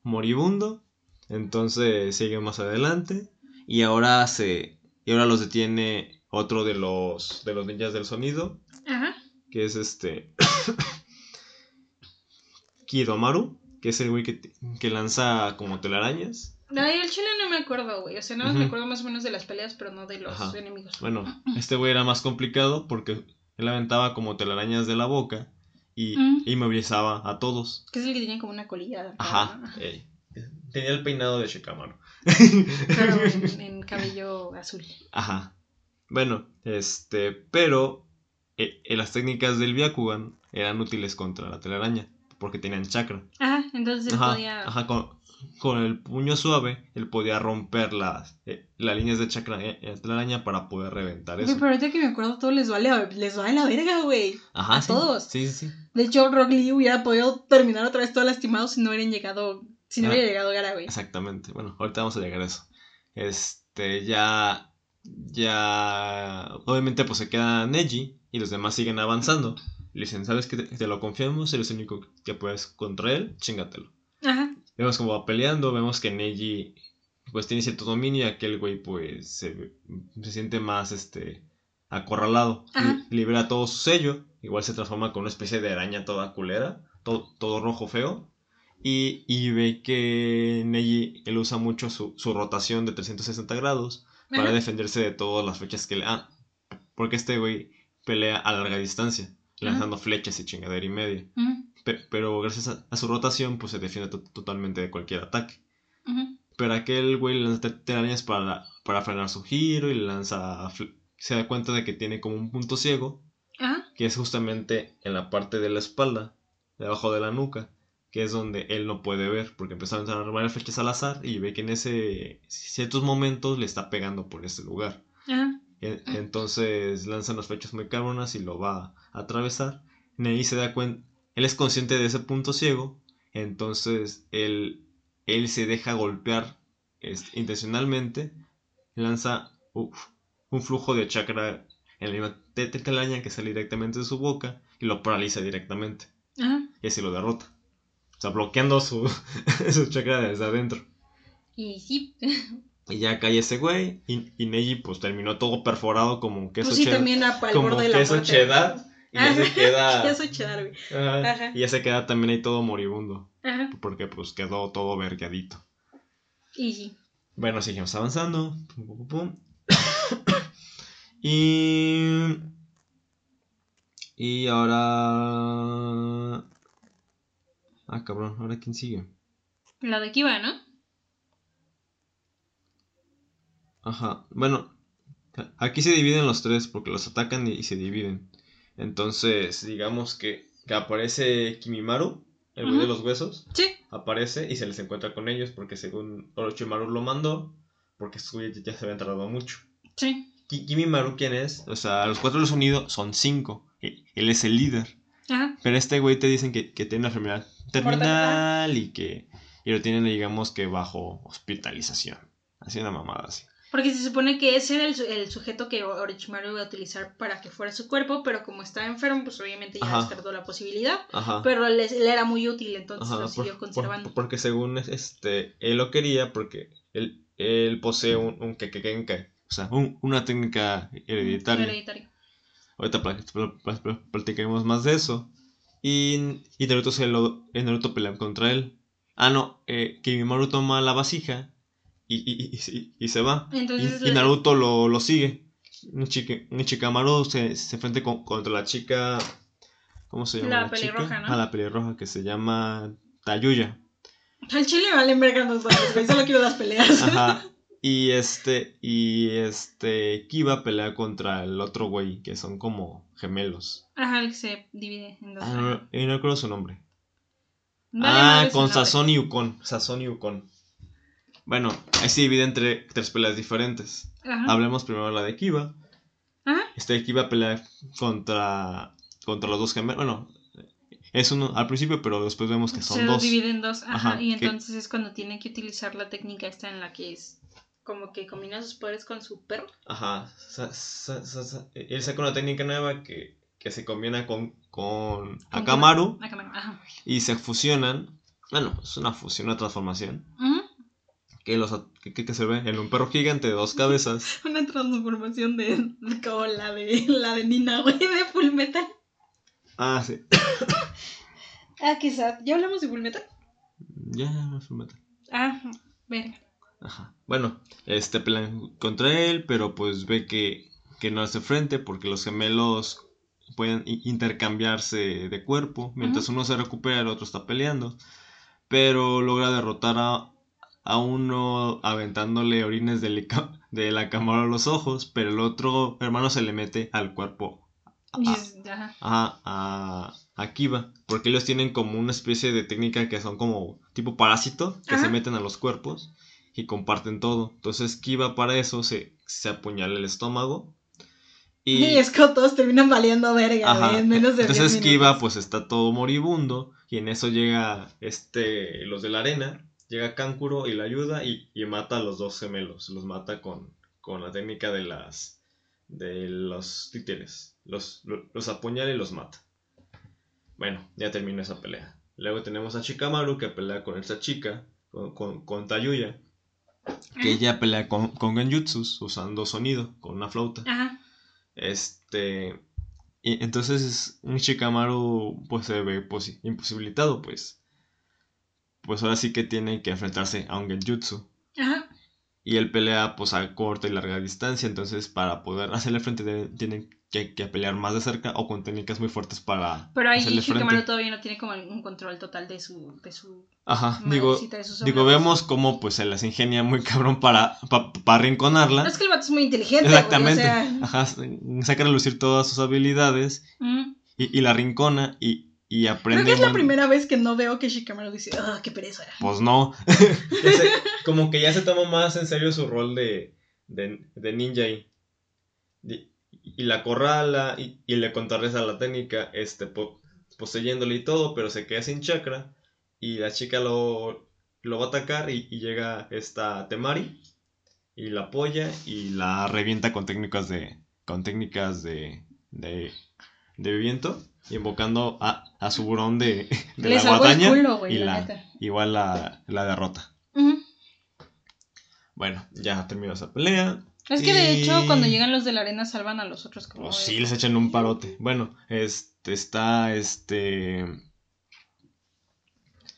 moribundo. Entonces sigue más adelante. Y ahora se. Y ahora los detiene otro de los. de los ninjas del sonido. Ajá. Que es este. Kidomaru. Que es el güey que, que lanza como telarañas. Ay, el chile no me acuerdo, güey. O sea, nada más me acuerdo más o menos de las peleas, pero no de los Ajá. enemigos. Bueno, este güey era más complicado porque él aventaba como telarañas de la boca. Y Mm. inmovilizaba a todos. Que es el que tiene como una colilla. Ajá. ¿no? ey. Tenía el peinado de Shikamaru. Pero en, en cabello azul. Ajá. Bueno, este, pero eh, eh, las técnicas del Byakugan eran útiles contra la telaraña, porque tenían chakra. Ajá, entonces él Ajá, podía. ajá, con, con el puño suave, él podía romper las, eh, las líneas de chakra en en la telaraña para poder reventar eso. pero ahorita que me acuerdo, todo les vale, les vale la verga, güey. Ajá, a sí, todos. Sí, sí, sí. De hecho, Rock Lee hubiera podido terminar otra vez todo lastimado si no hubieran llegado. Si no Ah. hubiera llegado Gara, güey. Exactamente. Bueno, ahorita vamos a llegar a eso. Este, ya. Ya. Obviamente, pues se queda Neji y los demás siguen avanzando. Le dicen, ¿sabes que te, te lo confiamos? Eres el único que puedes contra él, chingatelo. Ajá. Vemos cómo va peleando, vemos que Neji pues tiene cierto dominio y aquel güey pues se, se siente más este acorralado. Li- libera todo su sello, igual se transforma con una especie de araña toda culera, todo, todo rojo feo. Y, y ve que Neji él usa mucho su, su rotación de 360 grados para defenderse de todas las flechas que le... Ah, porque este güey pelea a larga distancia, lanzando flechas y chingadera y media. Pero gracias a, a su rotación, pues se defiende to- totalmente de cualquier ataque. Pero aquel güey le lanza te- telarañas para, para frenar su giro y le lanza. Se da cuenta de que tiene como un punto ciego, Ajá. que es justamente en la parte de la espalda, debajo de la nuca, que es donde él no puede ver, porque empezó a lanzar varias flechas al azar y ve que en ese ciertos momentos le está pegando por ese lugar. Entonces lanzan las flechas muy cabronas y lo va a atravesar. Ney se da cuenta, él es consciente de ese punto ciego, entonces él, él se deja golpear este, intencionalmente, lanza uf, un flujo de chakra en la misma telaraña que sale directamente de su boca y lo paraliza directamente. Ajá. Y así lo derrota. O sea, bloqueando su, su chakra desde adentro. Y sí. Y ya cae ese güey. Y, y Neji pues terminó todo perforado como queso Pues sí, cheddar. también a- como borde de la queso muerte. cheddar. Y ya se queda. Queso cheddar, güey. Ajá. Ajá. Y ya se queda también ahí todo moribundo. Ajá. Porque pues quedó todo vergueadito. Y. Bueno, seguimos avanzando. Pum, pum, pum, pum. y. Y ahora. Ah, cabrón, ¿ahora quién sigue? La de Kiva, ¿no? Ajá, bueno, aquí se dividen los tres porque los atacan y, se dividen. Entonces, digamos que, que aparece Kimimaru, el güey de los huesos, Sí. aparece y se les encuentra con ellos porque según Orochimaru lo mandó, porque güeyes ya se habían tardado mucho. Sí. Ki- Kimimaru, ¿quién es? O sea, los cuatro de los unidos son cinco. E- Él es el líder. Ajá. Pero este güey te dicen que, que tiene una enfermedad terminal y que y lo tienen, digamos que bajo hospitalización. Así una mamada así. Porque se supone que ese era el, el sujeto que Orochimaru iba a utilizar para que fuera su cuerpo, pero como estaba enfermo, pues obviamente ya Ajá. descartó la posibilidad. Ajá. Pero le, le era muy útil, entonces Ajá, lo por- siguió por- conservando. porque según este, él lo quería porque él, él posee un, un kekekenkai, o sea, un- una técnica hereditaria. Ahorita pla- pla- pla- pla- platicaremos más de eso. Y, y Naruto, se lo, Naruto pelea contra él. Ah, no, eh, Kimimaru toma la vasija y, y, y- se va. Entonces, y, Naruto lo, lo sigue. Un chique- un Chikamaru se, se enfrenta con- contra la chica. ¿Cómo se llama? La chica? pelirroja, ¿no? Ah, la pelirroja que se llama Tayuya. Al chile valen verga los dos, güey. Solo quiero las peleas. Ajá. Y este, y este, Kiba pelea contra el otro güey, que son como gemelos. Ajá, el que se divide en dos. Ah, no, no recuerdo su nombre. Vale ah, con. Sazón y Ukon. Sazón y Ukon. Bueno, ahí se divide entre tres peleas diferentes. Ajá. Hablemos primero de la de Kiba. Ajá. Este Kiba pelea contra, contra los dos gemelos. Bueno, es uno al principio, pero después vemos que son se dos. divide en dos. Ajá. Ajá, y que- entonces es cuando tienen que utilizar la técnica esta en la que es como que combina sus poderes con su perro. Ajá. sa- sa- sa- sa- Él saca una técnica nueva que, que se combina con, con Akamaru Akamaru, Ajá. y se fusionan. Bueno, es una fusión, una transformación. Ujú. Que, los, que, que- se ve en un perro gigante de dos cabezas. Una transformación de, de como la de la de Nina, güey, de Full Metal. Ah, sí. Ah, sad. ¿Ya hablamos de Full Metal? Ya, no es un metal. Ah, verga. Ajá. Bueno, este pelean contra él, pero pues ve que, que no hace frente porque los gemelos pueden intercambiarse de cuerpo. Mientras uno se recupera, el otro está peleando. Pero logra derrotar a, a uno aventándole orines de, la- de la cámara a los ojos, pero el otro hermano se le mete al cuerpo Y a, es- ajá. a, a, a Kiba, porque ellos tienen como una especie de técnica que son como tipo parásito, que se meten a los cuerpos y comparten todo. Entonces Kiba para eso se, se apuñala el estómago. Y, Y, es que todos terminan valiendo verga, en menos de entonces 10 Kiba pues está todo moribundo y en eso llega este los de la arena, llega Kankuro y la ayuda y, y mata a los dos gemelos, los mata con, con la técnica de las de los títeres, los, lo- los apuñala y los mata. Bueno, ya terminó esa pelea. Luego tenemos a Shikamaru que pelea con esta chica, con, con, con Tayuya, que ella pelea con, con Genjutsus usando sonido, con una flauta. Ajá. Este. Y entonces un Shikamaru pues se ve pues, imposibilitado, pues. Pues ahora sí que tiene que enfrentarse a un Genjutsu. Ajá. Y él pelea pues a corta y larga distancia. Entonces para poder hacerle frente de- tienen que, que pelear más de cerca o con técnicas muy fuertes para Pero ahí Shikamaru todavía no tiene como un control total de su, de su Ajá, digo, de sus digo, vemos cómo pues se las ingenia muy cabrón para, pa- para rinconarla. No, es que el vato es muy inteligente, güey, Exactamente. o sea, Ajá, saca a relucir todas sus habilidades mm. y, y la rincona y, y aprende. Creo que es la primera vez que no veo que Shikamaru dice, ah, qué pereza. Pues no. Se- como que ya se toma más en serio su rol de, de, de ninja y, y, y la corrala y, y le contrarresta la técnica, este, po- poseyéndole y todo, pero se queda sin chakra y la chica lo, lo va a atacar y, y llega esta Temari y la apoya y la revienta con técnicas de, con técnicas de, de, de viento, invocando a, a su burón de, de la guadaña culo, güey, y la igual la, la derrota. Bueno, ya terminó esa pelea. Es que de hecho, cuando llegan los de la arena, salvan a los otros como. De- sí, les echan un parote. Bueno, este está este.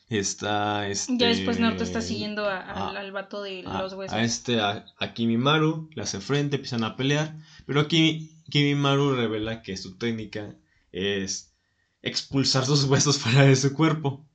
Está este. Ya después Naruto está siguiendo a- a- al, al vato de los huesos. a este, a, a Kimimaru, le hace frente, empiezan a pelear. Pero aquí Kimimaru revela que su técnica es expulsar sus huesos fuera de su cuerpo.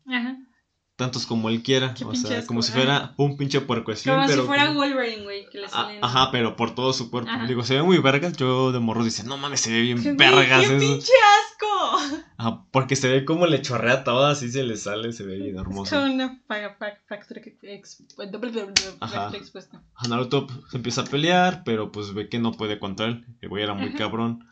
Tantos como él quiera. Qué O sea, asco, como si fuera un pinche puercoespín, Como pero. si fuera como- Wolverine, güey, que le Ah, salen. Ajá, pero por todo su cuerpo. Ajá. Digo, se ve muy vergas. Yo de morro dice, no mames, se ve bien vergas ¡Qué eso. pinche asco! Ajá, porque se ve como le chorrea todo, así se le sale, se ve bien Es hermoso. como una fa- fa- fractura que- ex- doble- doble- doble- Ajá. fractura expuesta. Naruto pues, se empieza a pelear, pero pues ve que no puede contra él. El güey era muy Ajá. cabrón.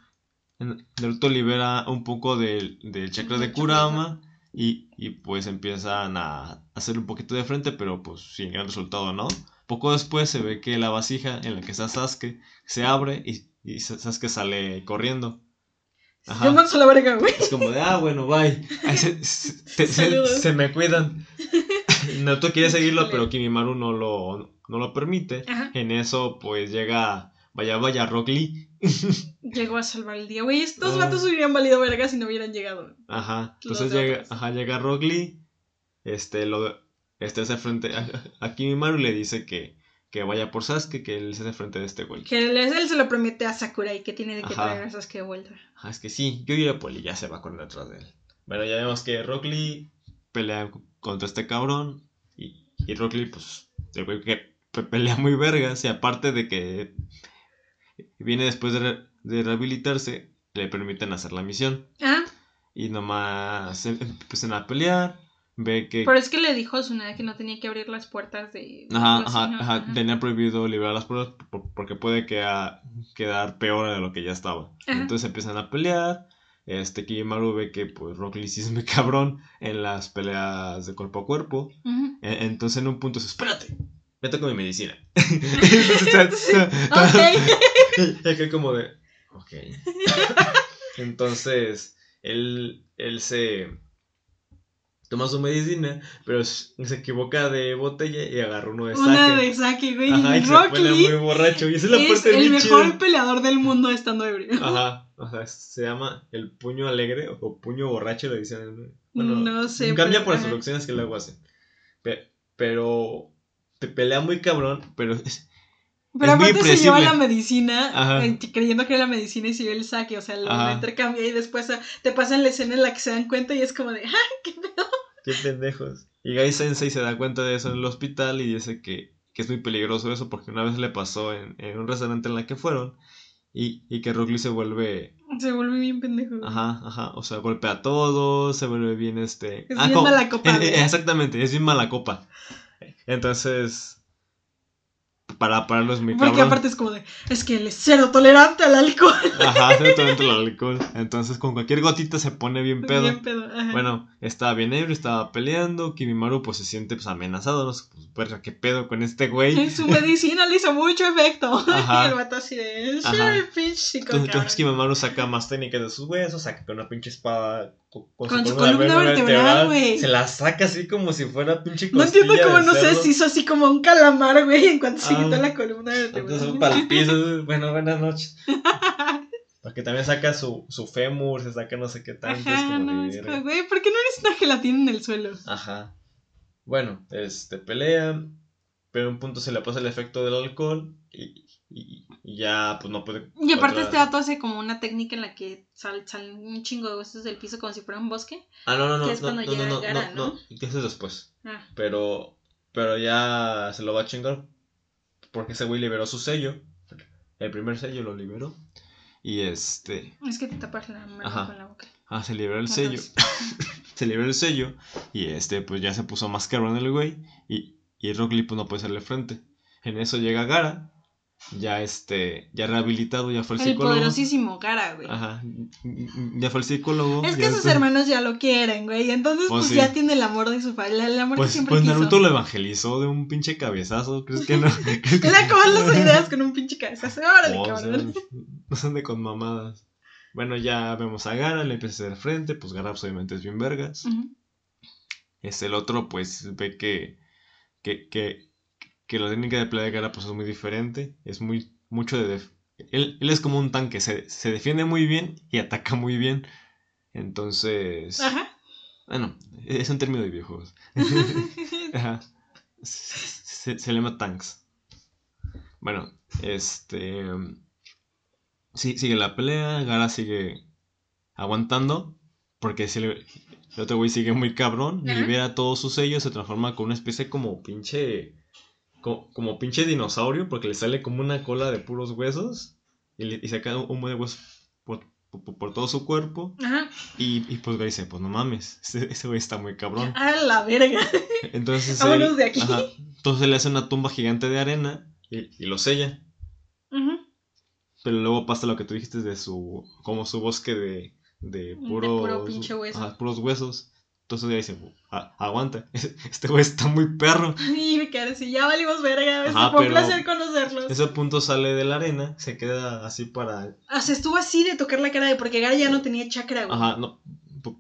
Naruto libera un poco del, del chakra de Kurama y, y pues empiezan a hacer un poquito de frente, pero pues sin gran resultado, ¿no? Poco después se ve que la vasija en la que está Sasuke se abre y, y Sasuke sale corriendo. Ajá. Yo a la verga, güey. Es como de, ah, bueno, bye. Ay, se, se- me cuidan. Naruto quiere seguirlo, pero Kimimaru no lo, no lo permite. Ajá. En eso, pues llega, vaya, vaya, Rock Lee. Llegó a salvar el día, güey. Estos Ah. vatos hubieran valido verga si no hubieran llegado. Ajá. Entonces llega, ajá, llega Rock Lee. Este, lo, este hace frente a, a Kimimaru y le dice que, que vaya por Sasuke, que él se hace frente de este güey. Que él, él se lo promete a Sakurai que tiene de que Ajá. traer a Sasuke de vuelta. Ah, es que sí, yo iré por él y ya se va a correr detrás de él. Bueno, ya vemos que Rock Lee pelea contra este cabrón. Y, y Rock Lee, pues, el güey que pe- pelea muy vergas. Y aparte de que viene después de, de rehabilitarse, le permiten hacer la misión. Ah, Y nomás em- empiezan a pelear. Ve que. pero es que le dijo a Tsunade que no tenía que abrir las puertas de. Ajá, ajá, ajá, Ajá. tenía prohibido liberar las por- porque puede quedar, quedar peor de lo que ya estaba. Ajá. Entonces empiezan a pelear. Este Kimaru ve que pues Rock Lee sí es muy cabrón en las peleas de cuerpo a cuerpo. E- Entonces en un punto dice, espérate, vete con mi medicina. Ok. Es que como de, ok. Entonces, él, él se toma su medicina, pero se equivoca de botella y agarra uno de saque. Una de saque, güey. Ajá, y se Rock pone Lee muy borracho. Y esa es la parte el mejor chida. peleador del mundo estando ebrio. Ajá, o sea, se llama el puño alegre o puño borracho, le dicen. en- Bueno, no sé. Cambia pero- por las ajá. traducciones que luego hacen. Pe- pero te pelea muy cabrón, pero es, Pero Es aparte se lleva la medicina Ajá. eh, creyendo que era la medicina y se ve el saque, o sea, lo, Ajá. intercambia y después te pasan la escena en la que se dan cuenta y es como de, ¡ay, qué pedo! Qué pendejos. Y Gai Sensei se da cuenta de eso en el hospital y dice que, que es muy peligroso eso porque una vez le pasó en, en un restaurante en la que fueron y, y que Rock Lee se vuelve, Se vuelve bien pendejo. ajá, ajá, o sea, golpea a todos, se vuelve bien este... Es ah, bien mala copa, eh, eh, exactamente, es bien mala copa. Entonces, para pararlo es muy Porque cabrón. aparte es como de, es que él es cero tolerante al alcohol. Ajá, mete dentro del alcohol. Entonces con cualquier gotita se pone bien pedo. Bien pedo. ajá. Bueno, estaba bien ebrio, estaba peleando. Kimimaru pues se siente pues amenazado. No sé, pues, verga, qué pedo con este güey. Su medicina le hizo mucho efecto. Ajá. Y el vato así de, Ajá. "Sure, pinche chico, Entonces, entonces cabrón". Kimimaru saca más técnicas de sus huesos, saca con una pinche espada co- con, Con su columna vertebral, güey. Se la saca así como si fuera pinche No entiendo costilla cómo no sé si hizo así como un calamar, güey, en cuanto se Ah. quitó la columna Entonces vertebral. para el piso. Bueno, buenas noches. Porque también saca su, su fémur, se saca no sé qué tanto. es Ajá, como no, es como, güey, ¿por qué no eres una gelatina en el suelo? Ajá. Bueno, este, pelea, pero en un punto se le pasa el efecto del alcohol y, y- y ya pues no puede... Y aparte este dato hace como una técnica en la que sal- salen un chingo de huesos del piso como si fuera un bosque. Ah, no, no, no, que es no, cuando no, llega no, no, y que eso es después. Ah, Pero, pero ya se lo va a chingar porque ese güey liberó su sello. El primer sello lo liberó. Y este... es que te tapas la mano Ajá. con la boca. Ah, se liberó el sello. Se liberó el sello y este pues ya se puso más cabrón el güey y, y Rock Lee pues no puede hacerle frente. En eso llega Gara ya este, ya rehabilitado, ya fue el, el psicólogo. El poderosísimo cara, güey. Ajá, ya fue el psicólogo. Es que sus hermanos ya lo quieren, güey, entonces pues, pues ya tiene el amor de su familia, el amor pues, que siempre Pues Naruto lo evangelizó de un pinche cabezazo, ¿crees que no? Le acabó las ideas con un pinche cabezazo, órale, cabrón. No se ande con mamadas. Bueno, ya vemos a Gara, le empieza a hacer frente, pues Gara pues, obviamente es bien vergas. Es el otro, pues ve que, que, que, que la técnica de pelea de Gara pues es muy diferente, es muy mucho de... Él, él, es como un tanque, se, se, defiende muy bien y ataca muy bien. Entonces... Ajá. Bueno, es un término de videojuegos. Ajá. Se, se, le llama tanks. Bueno, este... Sí, sigue la pelea, Gara sigue aguantando, porque si el, el otro güey sigue muy cabrón, Ajá. libera todos sus sellos, se transforma con una especie como pinche como, como, pinche dinosaurio, porque le sale como una cola de puros huesos y, le, y saca un humo de huesos por, por, por, todo su cuerpo. Ajá. Y, y pues dice, pues no mames, ese, ese güey está muy cabrón. A la verga. Entonces, Vámonos de aquí. Ajá, entonces le hace una tumba gigante de arena y, y lo sella. Ajá. Pero luego pasa lo que tú dijiste de su, como su bosque de, de puro pinche hueso. Ajá, puros huesos. Entonces ya dice, aguanta, este güey está muy perro. Y me quedé así, ya valimos verga, fue un placer conocerlos. Ese punto sale de la arena, se queda así para... O sea, estuvo así de tocar la cara de porque Gara ya no tenía chakra, güey. Ajá, no,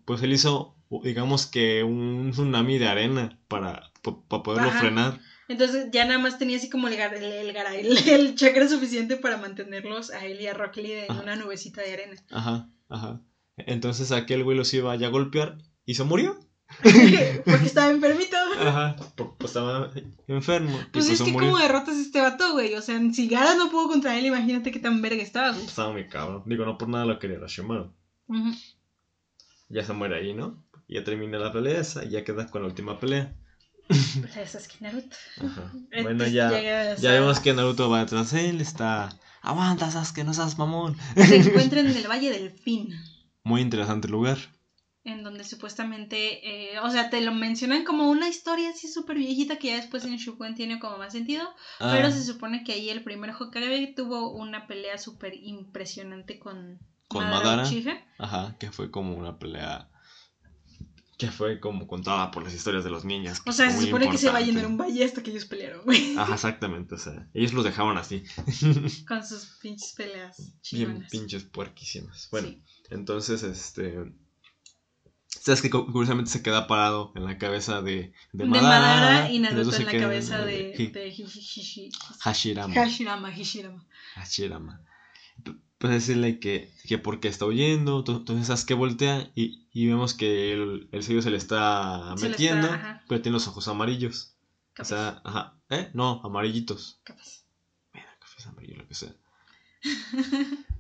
pues él hizo, digamos que un tsunami de arena para, para poderlo Ajá. frenar. Entonces ya nada más tenía así como el, el, el, gara- el- el chakra suficiente para mantenerlos a él y a Rock Lee en Ajá. una nubecita de arena. Ajá, ajá. Entonces aquel güey los iba ya a golpear y se murió. porque estaba enfermito. Ajá, pues estaba enfermo. y Pues es que murió. como derrotas a este vato, güey. O sea, si Gara no pudo contra él, imagínate qué tan verga estaba, güey. Estaba muy cabrón. Digo, no por nada lo quería Rashomaro. Ujú. Ya se muere ahí, ¿no? Ya termina la pelea esa y ya queda con la última pelea. Pues eso es que Naruto. Ajá. Entonces Bueno, ya, ya vemos que Naruto va detrás de él, está... Aguanta, Sasuke, no seas mamón. Se encuentran en el Valle del Fin. Muy interesante lugar. En donde supuestamente, eh, o sea, te lo mencionan como una historia así súper viejita que ya después en Shuken tiene como más sentido. Ah, Pero se supone que ahí el primer Hokage tuvo una pelea súper impresionante con, Con Madara. Uchiha. Ajá, que fue como una pelea... Que fue como contada por las historias de los que O sea, se supone que se va a llenar un valle hasta que ellos pelearon, güey. Ajá, exactamente, o sea, ellos los dejaban así. Con sus pinches peleas Bien pinches puerquísimas. Bueno, Sí. Entonces, este... ¿Sabes que Curiosamente se queda parado en la cabeza de, de De Madara. Madara y Naruto en la cabeza de, de Hishi- Hashirama. Hashirama, Hishirama. Hashirama. Pues decirle que, que porque está huyendo, to- entonces Sasuke voltea y, y vemos que el, el sello se le está le metiendo, está, ajá. pero tiene los ojos amarillos. O Capaz, sea, ajá, ¿eh? No, amarillitos. capaz. Mira, café es amarillo, lo que sea.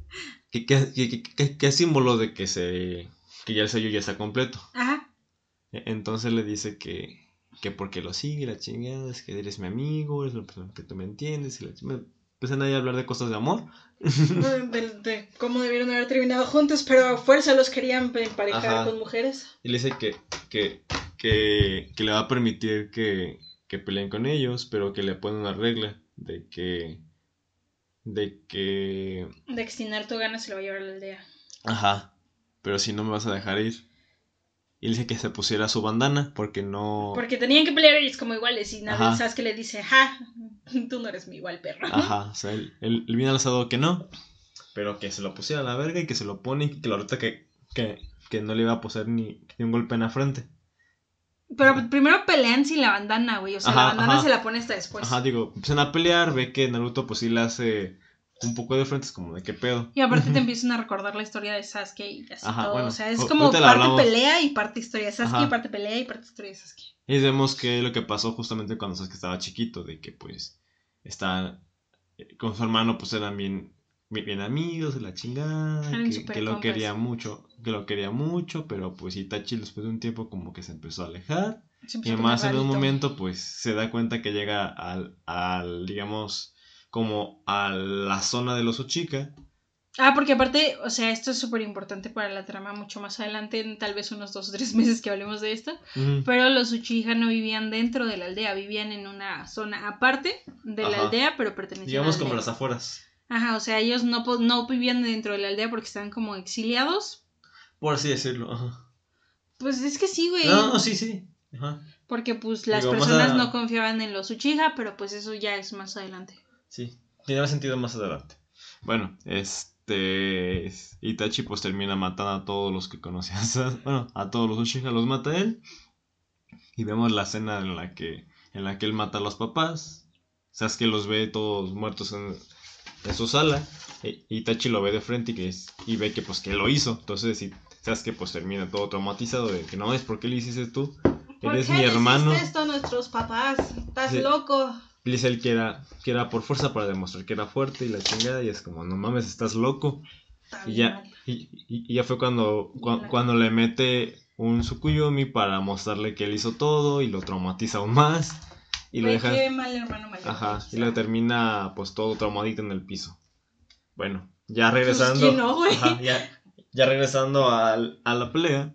¿Qué, qué, qué, qué- símbolo de que se que ya el sello ya está completo? Ajá. E- Entonces le dice que, que porque lo sigue, la chingada, es que eres mi amigo, eres la persona que tú me entiendes. Y la chingada. Empiezan ahí a hablar de cosas de amor. de, de cómo debieron haber terminado juntos, pero a fuerza los querían emparejar Ajá. con mujeres. Y le dice que, que, que, que le va a permitir que, que peleen con ellos, pero que le pone una regla de que. De que. De extinar tu gana se lo va a llevar a la aldea. Ajá, pero si no me vas a dejar ir. Y le dice que se pusiera su bandana porque no. Porque tenían que pelear ellos como iguales y nada, sabes que le dice, ja, tú no eres mi igual perro. Ajá, o sea, él, él, él bien alzado que no, pero que se lo pusiera a la verga y que se lo pone y que la verdad que, que, que no le iba a poner ni, ni un golpe en la frente. Pero primero pelean sin la bandana, güey. O sea, Ajá, la bandana ajá. se la pone hasta después. Ajá, digo, empiezan a pelear, ve que Naruto pues sí le hace un poco de frente, es como de qué pedo. Y aparte te empiezan a recordar la historia de Sasuke y así Ajá, todo. bueno, o sea, es como la parte hablamos. pelea y parte historia de Sasuke, y parte pelea y parte historia de Sasuke. Y vemos que lo que pasó justamente cuando Sasuke estaba chiquito, de que pues está eh, con su hermano pues eran bien, bien, amigos de la chingada, que, lo quería mucho, que lo quería mucho, pero pues Itachi después de un tiempo como que se empezó a alejar. Y a además en un momento pues se da cuenta que llega al, al digamos, como a la zona de los Uchica. Ah, porque aparte, o sea, esto es súper importante para la trama mucho más adelante, en tal vez unos dos o tres meses que hablemos de esto. Pero los Uchiha no vivían dentro de la aldea, vivían en una zona aparte de la aldea, pero pertenecían Digamos como las afueras. Ajá, o sea, ellos no, no vivían dentro de la aldea porque estaban como exiliados. Por así decirlo, ajá. Pues es que sí, güey. No, no, sí, sí. Ajá. Porque pues las personas no confiaban en los Uchiha, pero pues eso ya es más adelante. Sí, tiene sentido más adelante. Bueno, este Itachi pues termina matando a todos los que conocía, bueno, a todos los Uchiha los mata él. Y vemos la escena en la que en la que él mata a los papás. que los ve todos muertos en, su sala. E Itachi lo ve de frente y, que y ve que pues que lo hizo. Entonces que pues termina todo traumatizado de que no es porque le hiciste tú. Eres mi hermano. esto a nuestros papás? Estás loco. dice él que era, que era por fuerza para demostrar que era fuerte y la chingada. Y es como, no mames, estás loco. y ya, y, ya fue cuando, cuando le mete un Tsukuyomi para mostrarle que él hizo todo y lo traumatiza aún más. Y lo deja. mal hermano mayor. Ajá, y lo termina pues todo traumadito en el piso. Bueno, ya pues, regresando. no, ajá, ya, ya regresando a la pelea,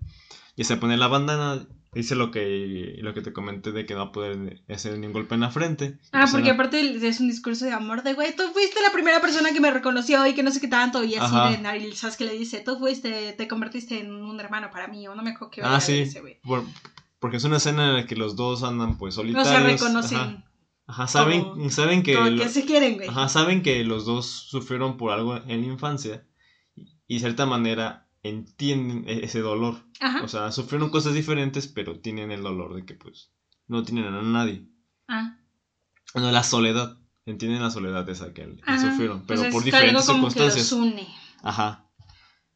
y se pone la bandana, dice lo que, lo que te comenté de que no va a poder hacer ningún golpe en la frente. Ah, porque aparte es un discurso de amor de, güey, tú fuiste la primera persona que me reconoció y que no sé qué tanto, y así de Naril, ¿sabes qué le dice? Tú fuiste, te convertiste en un hermano para mí, o no me acuerdo qué Ah, sí, porque es una escena en la que los dos andan pues solitarios. No se reconocen. Ajá. saben, saben que... que se quieren, güey. Ajá, saben que los dos sufrieron por algo en la infancia y de cierta manera entienden e-, ese dolor. O sea, sufrieron cosas diferentes, pero tienen el dolor de que pues no tienen a nadie. Ah. No, la soledad. Entienden la soledad esa que, sufrieron, pero por diferentes circunstancias. Ajá.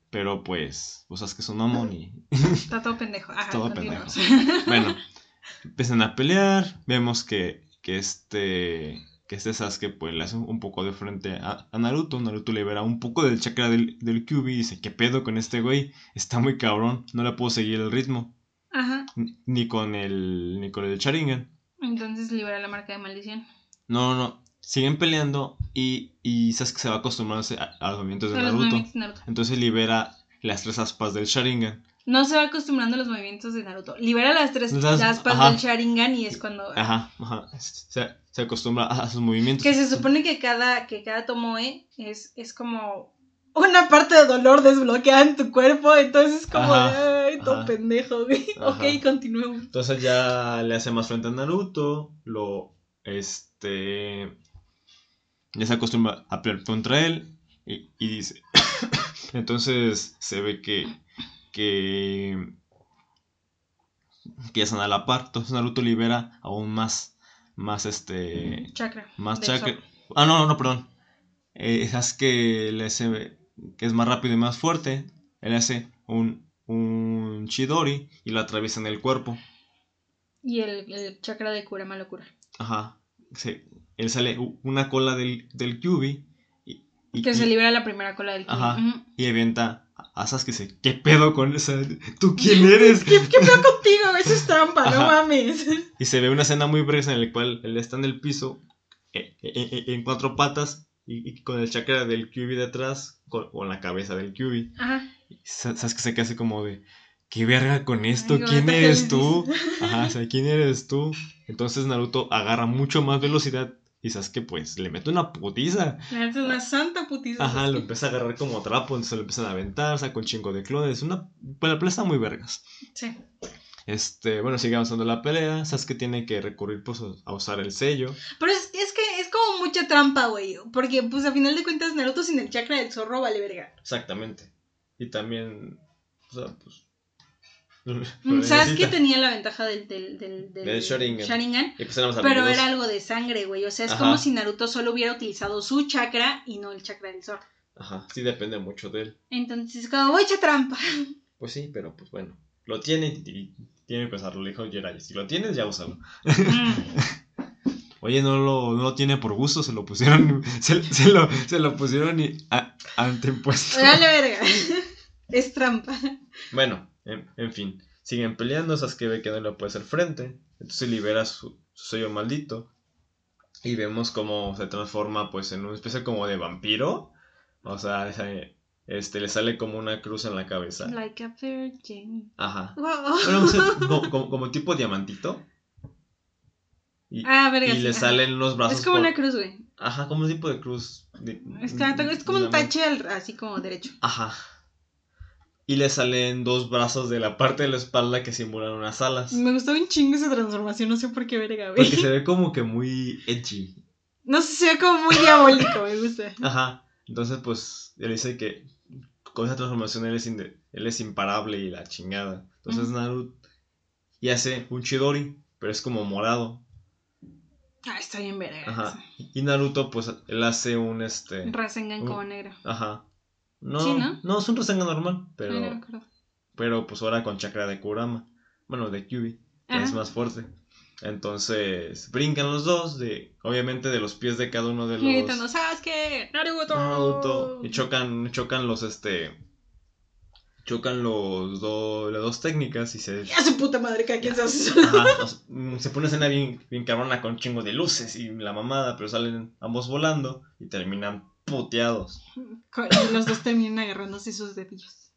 Pero pues, pues es que es un mamón y... Está todo pendejo. Ajá, todo pendejo. Bueno, empiezan a pelear, vemos que, que este que este Sasuke pues le hace un poco de frente a, Naruto. Naruto libera un poco del chakra del, del Kyubi y dice, ¿qué pedo con este güey? Está muy cabrón, no le puedo seguir el ritmo. Ajá. Ni con el, ni con el Sharingan. Entonces libera la marca de maldición. No, no. Siguen peleando y, y Sasuke se va acostumbrándose a, a los movimientos de Naruto. Entonces libera las tres aspas del Sharingan no se va acostumbrando a los movimientos de Naruto. Libera las tres aspas del Sharingan y es cuando. Ajá, ajá. Se, se, acostumbra a sus movimientos. Que se supone que cada, que cada Tomoe es, es como una parte de dolor desbloqueada en tu cuerpo. Entonces es como ay, todo pendejo, güey. Ok, continuemos. Entonces ya le hace más frente a Naruto. Lo. Este. Ya se acostumbra a pelear contra él. Y, y dice. Entonces se ve que que, que están a la par. Entonces Naruto libera aún más, más este... Chakra. Más chakra. Ah, no, no, perdón. Eh, es que le hace, que es más rápido y más fuerte. Él hace un, un Chidori y lo atraviesa en el cuerpo. Y el, chakra de cura locura. Ajá. Sí. Él sale una cola del, del Kyubi. Y, que se libera la primera cola del Kyubi. Ajá. Y avienta Asas que se, ¿qué pedo con esa? ¿Tú quién eres? ¿Qué, pedo contigo? Eso es trampa, no mames. Y se ve una escena muy breve en la cual él está en el piso, eh, eh, eh, en cuatro patas, y, con el chakra del QB detrás, con, con la cabeza del QB. Ajá. Sabes que se queda así como de, ¿qué verga con esto? ¿Quién eres tú? Ajá, o sea, ¿quién eres tú? Entonces Naruto agarra mucho más velocidad y sabes que pues le mete una putiza. Le mete una santa putiza. Ajá, lo empieza a agarrar como trapo, entonces lo empiezan a aventar, saca un chingo de clones. Una. Pues la pelea está muy vergas. Sí. Este, bueno, sigue avanzando la pelea. Sabes que tiene que recurrir pues a usar el sello. Pero es, es que es como mucha trampa, güey. Porque pues a final de cuentas Naruto sin el chakra del zorro vale verga. Exactamente. Y también. O sea, pues Mm, ¿Sabes que tenía la ventaja del, del, del, del Sharingan? Pues pero era algo de sangre, güey. O sea, es como si Naruto solo hubiera utilizado su chakra y no el chakra del sol. Ajá, sí depende mucho de él. Entonces, como, voy a trampa. Pues sí, pero pues bueno. Lo tiene y, tiene que pensarlo. Le dijo Jiraiya, si lo tienes, ya úsalo. Mm. Oye, no lo, no lo tiene por gusto, se lo pusieron, se, se lo, se lo pusieron y a, anteimpuesto. Dale verga. es trampa. Bueno, en, fin, siguen peleando, que ve que no le puede hacer frente, entonces libera su, sello maldito y vemos cómo se transforma pues en una especie como de vampiro, o sea, este, le sale como una cruz en la cabeza. Like a virgin. Ajá. Wow. Bueno, o sea, como, como- como tipo diamantito. Y, Ah, verga, y le ajá. salen los brazos. Es como por- una cruz, güey. Ajá, como un tipo de cruz. de- Es, como un tache así como derecho. Ajá. Y le salen dos brazos de la parte de la espalda que simulan unas alas. Me gustó un chingo esa transformación, no sé por qué verga, güey. Porque se ve como que muy edgy. No sé, se ve como muy diabólico, me gusta. Ajá. Entonces, pues, él dice que con esa transformación él es, él es imparable y la chingada. Entonces. Naruto y hace un Chidori, pero es como morado. Ah, está bien verga. Ajá. Y Naruto, pues, él hace un este. Rasengan un- como negro. Ajá. No, Sí, ¿no? es un Rasengan normal, pero, Ay, no me acuerdo. pero pues ahora con chakra de Kurama. Bueno, de Kyubi, que es más fuerte. Entonces, brincan los dos, de obviamente de los pies de cada uno de los Naruto. Naruto. Y chocan, chocan los este. Chocan los dos, las dos técnicas y se. Ya su puta madre, quien se hace. Ajá, los- mm, se pone una escena bien, bien cabrona con chingo de luces y la mamada, pero salen ambos volando y terminan puteados. Y los dos terminan agarrándose sus dedillos.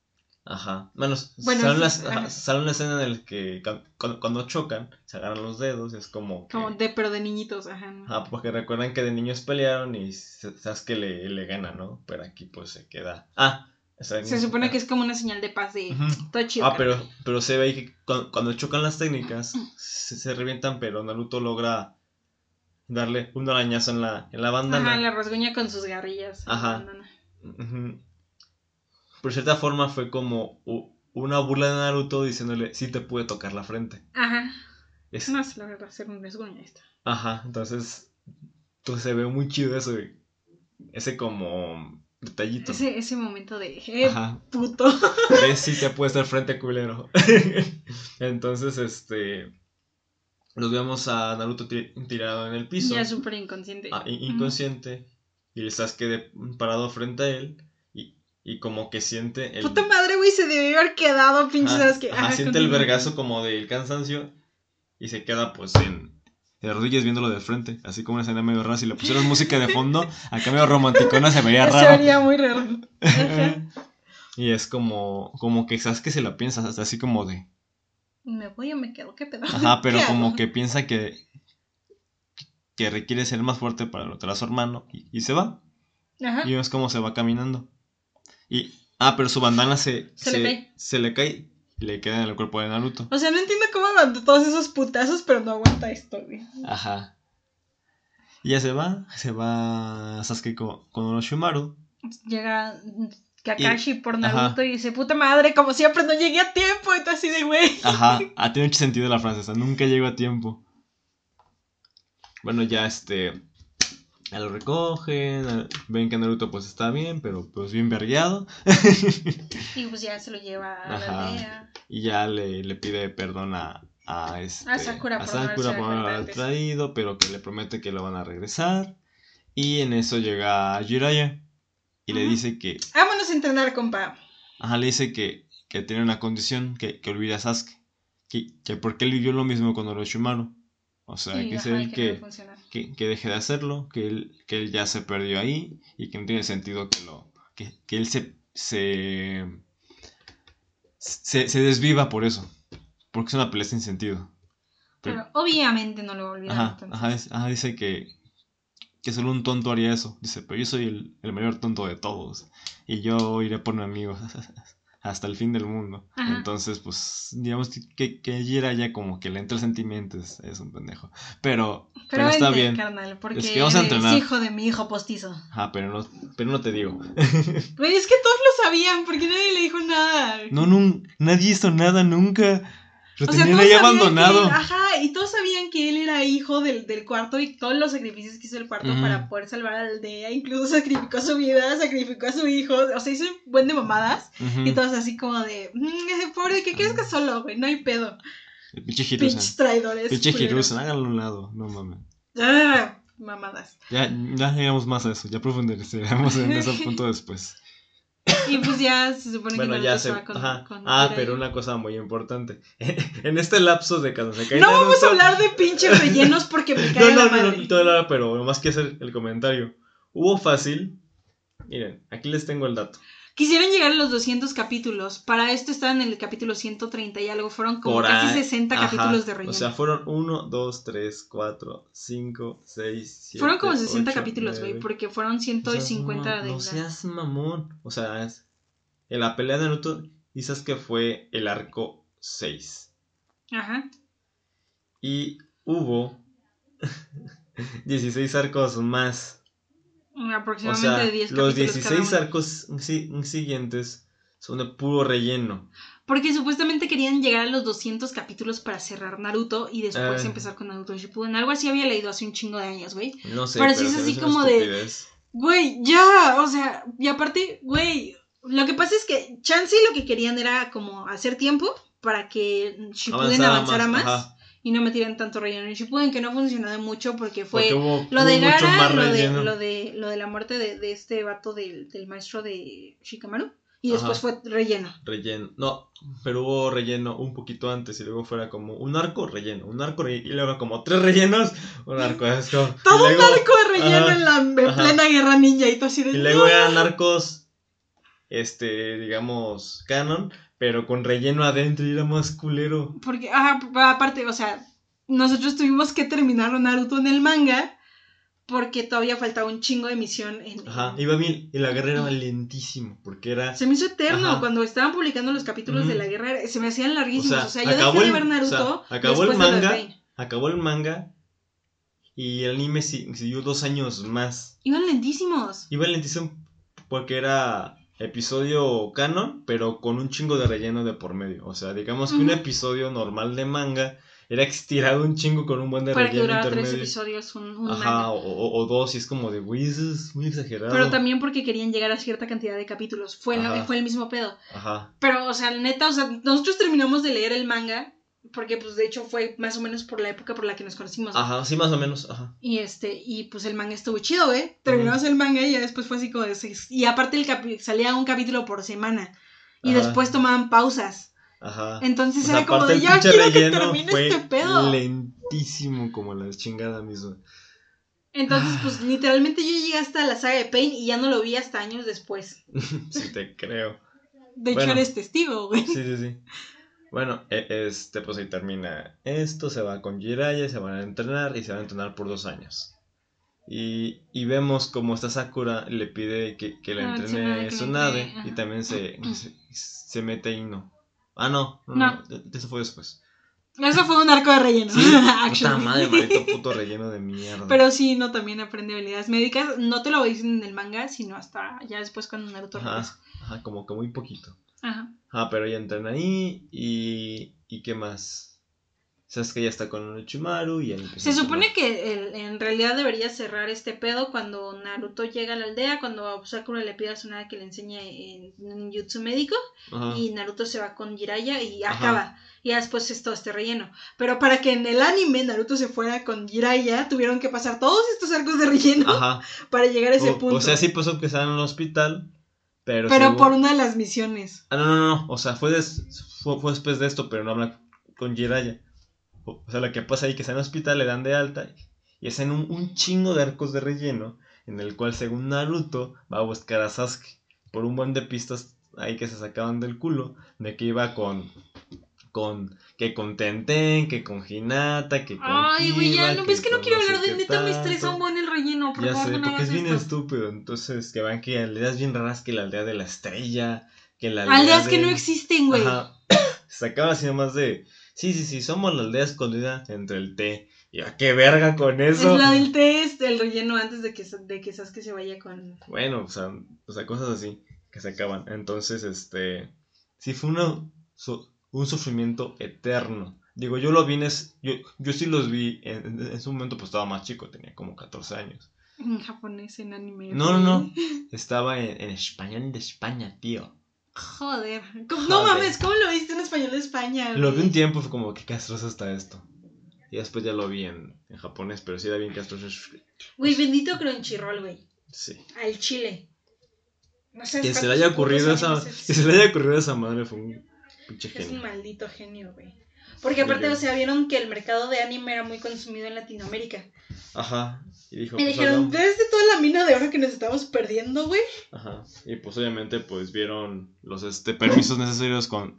Ajá. Bueno, Bueno, sale, sí, una, ajá, ajá. sale una escena en la que cu- cuando, cuando chocan, se agarran los dedos, es como que... Como de, pero de niñitos, ajá. ¿no? Ajá, porque recuerdan que de niños pelearon y sabes que le, le gana, ¿no? Pero aquí pues se queda... Ah, Se supone que es como una señal de paz de todo chido. Ah, pero, carnal". pero se ve ahí que cu- cuando, chocan las técnicas se, se revientan, pero Naruto logra darle un arañazo en la, en la bandana. Ajá, la rasguña con sus garrillas. Ajá. Ujú. Por cierta forma fue como una burla de Naruto diciéndole, sí te puede tocar la frente. Ajá. Es- No se logra hacer un rasguña esto. Ajá, entonces, entonces se ve muy chido eso, ese como detallito. Ese, ese momento de, eh, Ajá. puto. ¿Ves? Sí te puedes dar frente culero. Entonces, este. Nos vemos a Naruto ti- tirado en el piso. Ya súper inconsciente. ah, in- inconsciente. Y el Sasuke de- parado frente a él. Y, y como que siente el. Puta madre, güey, se debió haber quedado, pinche Ajá, Sasuke. ajá, Ajá, siente el vergazo como del cansancio. Y se queda pues en. De rodillas viéndolo de frente, así como una escena medio rara. Si le pusieron música de fondo, acá medio romanticona se vería Se raro. vería muy raro. Y es como, como que Sasuke se la piensa, hasta así como de, ¿Me voy o me quedo? ¿Qué pedo? ajá, pero ¿Qué como hago? que piensa que, que requiere ser más fuerte para derrotar a su hermano y, y se va. Ajá. Y vemos cómo se va caminando. Y, ah, pero su bandana se, Se le cae. se le cae y le queda en el cuerpo de Naruto. O sea, no entiendo cómo aguantó todos esos putazos, pero no aguanta esto, güey. Ajá. Y ya se va, se va Sasuke con, con Orochimaru. Llega Kakashi por ajá. Naruto y dice, puta madre, como siempre, no llegué a tiempo. Y tú así de, güey. Ajá, ah, tiene mucho sentido la francesa, nunca llego a tiempo. Bueno, ya este. Ya lo recogen, eh, ven que Naruto pues está bien, pero pues bien vergueado. Y pues ya se lo lleva a Ajá. la aldea. Y ya le, le pide perdón a, a, este, A Sakura por Sakura por antes. traído, pero que le promete que lo van a regresar. Y en eso llega Jiraiya y le dice que. Vámonos a entrenar, compa. Ajá, le dice que, que tiene una condición que, que olvida a Sasuke. Que, que porque él vivió lo mismo con Orochimaru. O sea, Sí, que es él que que, que, deje de hacerlo, que él, que él ya se perdió ahí y que no tiene sentido que lo que, que él se, se, se, se desviva por eso. Porque es una pelea sin sentido. Pero obviamente no lo va a olvidar. Ajá, entonces. ajá, es- ajá, dice que, que solo un tonto haría eso. Dice, pero yo soy el, el mayor tonto de todos. Y yo iré por mi amigo hasta el fin del mundo. Ajá. Entonces, pues, digamos que, que, Jira ya como que le entra el sentimiento, es, es un pendejo. Pero, pero, Pero, está vente, bien. carnal, porque Es que vamos a eres entrenar. hijo de mi hijo postizo. Ajá, pero no, pero no te digo. Güey, es que todos lo sabían, porque nadie le dijo nada. No, nun- nadie hizo nada nunca. Lo O sea, tenían ahí abandonado. él- ajá, y todos sabían que él era hijo del, del cuarto y todos los sacrificios que hizo el cuarto para poder salvar a la aldea. Incluso sacrificó su vida, sacrificó a su hijo. O sea, hizo un buen de mamadas. Y todos así como de, "Mm, pobre, que quieres que solo, güey? No hay pedo. El pinche Pinches Hirusen. traidores. Pinche. Hirusen, háganlo a un lado. No mames. Ah, mamadas. Ya, ya llegamos más a eso. Ya profundizaremos en ese punto después. Y pues ya se supone Bueno, que ya se. va con, ajá. con Ah, Jiraiya. pero una cosa muy importante. en este lapso de cuando se cae No vamos a hablar de pinches rellenos porque me cae No, la no, no, madre. no, no, pero nomás que hacer el comentario. Hubo fácil. Miren, aquí les tengo el dato. Quisieron llegar a los 200 capítulos. Para esto estaban en el capítulo 130 y algo. Fueron como Por casi ahí, 60 ajá. capítulos de relleno. O sea, fueron 1, 2, 3, 4, 5, 6, 7. fueron como 60 capítulos, güey, porque fueron 150 de No seas mamón. O sea, es- en la pelea de Naruto, dices que fue el arco 6. Ajá. Y hubo 16 arcos más. O Aproximadamente sea, de 10 los capítulos 16 cada uno. arcos si- siguientes son de puro relleno. Porque supuestamente querían llegar a los 200 capítulos para cerrar Naruto y después Eh. empezar con Naruto Shippuden. Algo así había leído hace un chingo de años, güey. No sé, Pero pero, sí es así como de-. Güey, ya, o sea, y aparte, güey, lo que pasa es que Chansey lo que querían era como hacer tiempo para que Shippuden avanzara más, ajá, y no metieran tanto relleno en Shippuden, que no funcionó de mucho porque fue porque hubo, lo de hubo Gara, lo de, lo, de, lo de la muerte de, de este vato del, del maestro de Shikamaru, y después Ajá. fue relleno. Relleno. No, pero hubo relleno un poquito antes y luego fuera como un arco relleno, un arco relleno, y luego como tres rellenos, un arco esto. Todo y un arco de relleno ajá, en la en ajá. plena guerra ninja y todo así de Y luego eran arcos, este, digamos, canon, pero con relleno adentro y era más culero. Porque, ajá, aparte, o sea, nosotros tuvimos que terminar Naruto en el manga porque todavía faltaba un chingo de misión en... Ajá, iba bien, y la guerra era lentísimo, porque era... Se me hizo eterno Ajá. cuando estaban publicando los capítulos de la guerra, se me hacían larguísimos. O O sea, yo dejé de ver o sea, Naruto acabó el manga. Acabó el manga y el anime si- siguió dos años más. Iban lentísimos. Iba lentísimo porque era episodio canon, pero con un chingo de relleno de por medio. O sea, digamos que un episodio normal de manga era estirado un chingo con un buen de Para que relleno durara tres intermedio. episodios un, un Ajá, manga. o, dos, y es como de, güey, eso es muy exagerado. Pero también porque querían llegar a cierta cantidad de capítulos. Fue, Ajá. fue el mismo pedo. Ajá, Pero, o sea, neta, o sea, nosotros terminamos de leer el manga. Porque, pues, de hecho, fue más o menos por la época por la que nos conocimos. ¿no? ajá, sí, más o menos, ajá. Y este, y pues el manga estuvo chido, güey. Terminamos el manga y ya después fue así como de seis. Y aparte el capi- salía un capítulo por semana. Y Ajá. después tomaban pausas. Ajá. Entonces O sea, era como de ya quiero que termine fue este pedo. lentísimo como la chingada misma. Entonces, Ah. pues literalmente yo llegué hasta la saga de Pain y ya no lo vi hasta años después. sí te creo. De hecho, eres testigo, güey. Sí, sí, sí. Bueno, e- este, pues ahí termina esto, se va con Jiraiya, se van a entrenar y se van a entrenar por dos años. Y, y vemos como esta Sakura le pide que, que le Ah, entrene le Tsunade y también se, se, se mete Ino. Ah, no, no, No. no, eso fue después. Eso fue un arco de relleno. Sí, puta madre, maldito puto relleno de mierda. Pero sí, no, también aprende habilidades médicas. No te lo dicen en el manga, sino hasta ya después cuando Naruto regresa. Ajá, ajá, como que muy poquito. Ajá. Ah, pero ella entrena ahí y... ¿Y qué más? Sabes que ella está con Orochimaru y Se supone que el- en realidad debería cerrar este pedo cuando Naruto llega a la aldea, cuando Sakura le pide a Tsunade que le enseñe en un jutsu médico Ajá. y Naruto se va con Jiraiya y Ajá. acaba. Y ya después es todo este relleno. Pero para que en el anime Naruto se fuera con Jiraiya, tuvieron que pasar todos estos arcos de relleno Ajá. para llegar a ese O, punto. o sea, sí pasó que estaba en el hospital, pero... Pero según- por una de las misiones. Ah, no, no, no, o sea, fue, des- fue, fue después de esto, pero no habla con Jiraiya. O sea, lo que pasa ahí que está en el hospital, le dan de alta y hacen un, un chingo de arcos de relleno en el cual, según Naruto, va a buscar a Sasuke por un buen de pistas ahí que se sacaban del culo, de que iba con... Con, que con Tenten, que con Hinata, que con Ay, güey, ya, no ves que no quiero hablar de neta, me estresa un buen relleno. Por Ya favor, sé, no porque es bien esto. estúpido. Entonces, que van que aldeas bien raras, que la aldea de la estrella, que la Aldeas que de- no existen, güey. Sacaban así nomás de. Sí, sí, sí, somos la aldea escondida entre el té. Y a qué verga con Es eso. la del test, el relleno antes de que, de que Sasuke se vaya con... Bueno, o sea, o sea, cosas así que se acaban. Entonces, este. Sí, fue una, su- un sufrimiento eterno. Digo, yo lo vi en. es- yo, yo sí los vi. En, en- ese momento, pues estaba más chico, tenía como 14 años. En japonés, en anime. No, no, no. Estaba en, en español de España, tío. Joder. ¿Cómo- No mames, ¿cómo lo viste en español de España? Lo vi un tiempo, fue como que castroso está esto. Y después ya lo vi en, en japonés, pero sí era bien castroso. Güey, bendito Crunchyroll, güey. Sí. Al chile. No sabes Que se le haya ocurrido esa, que se le haya ocurrido esa madre fue un pinche Es un genio. maldito genio, güey. Porque aparte, o sea, vieron que el mercado de anime era muy consumido en Latinoamérica. Ajá. Y, dijo, pues, dijeron, hagamos- desde toda la mina de oro que nos estamos perdiendo, güey. Ajá. Y pues obviamente pues vieron los este permisos necesarios con,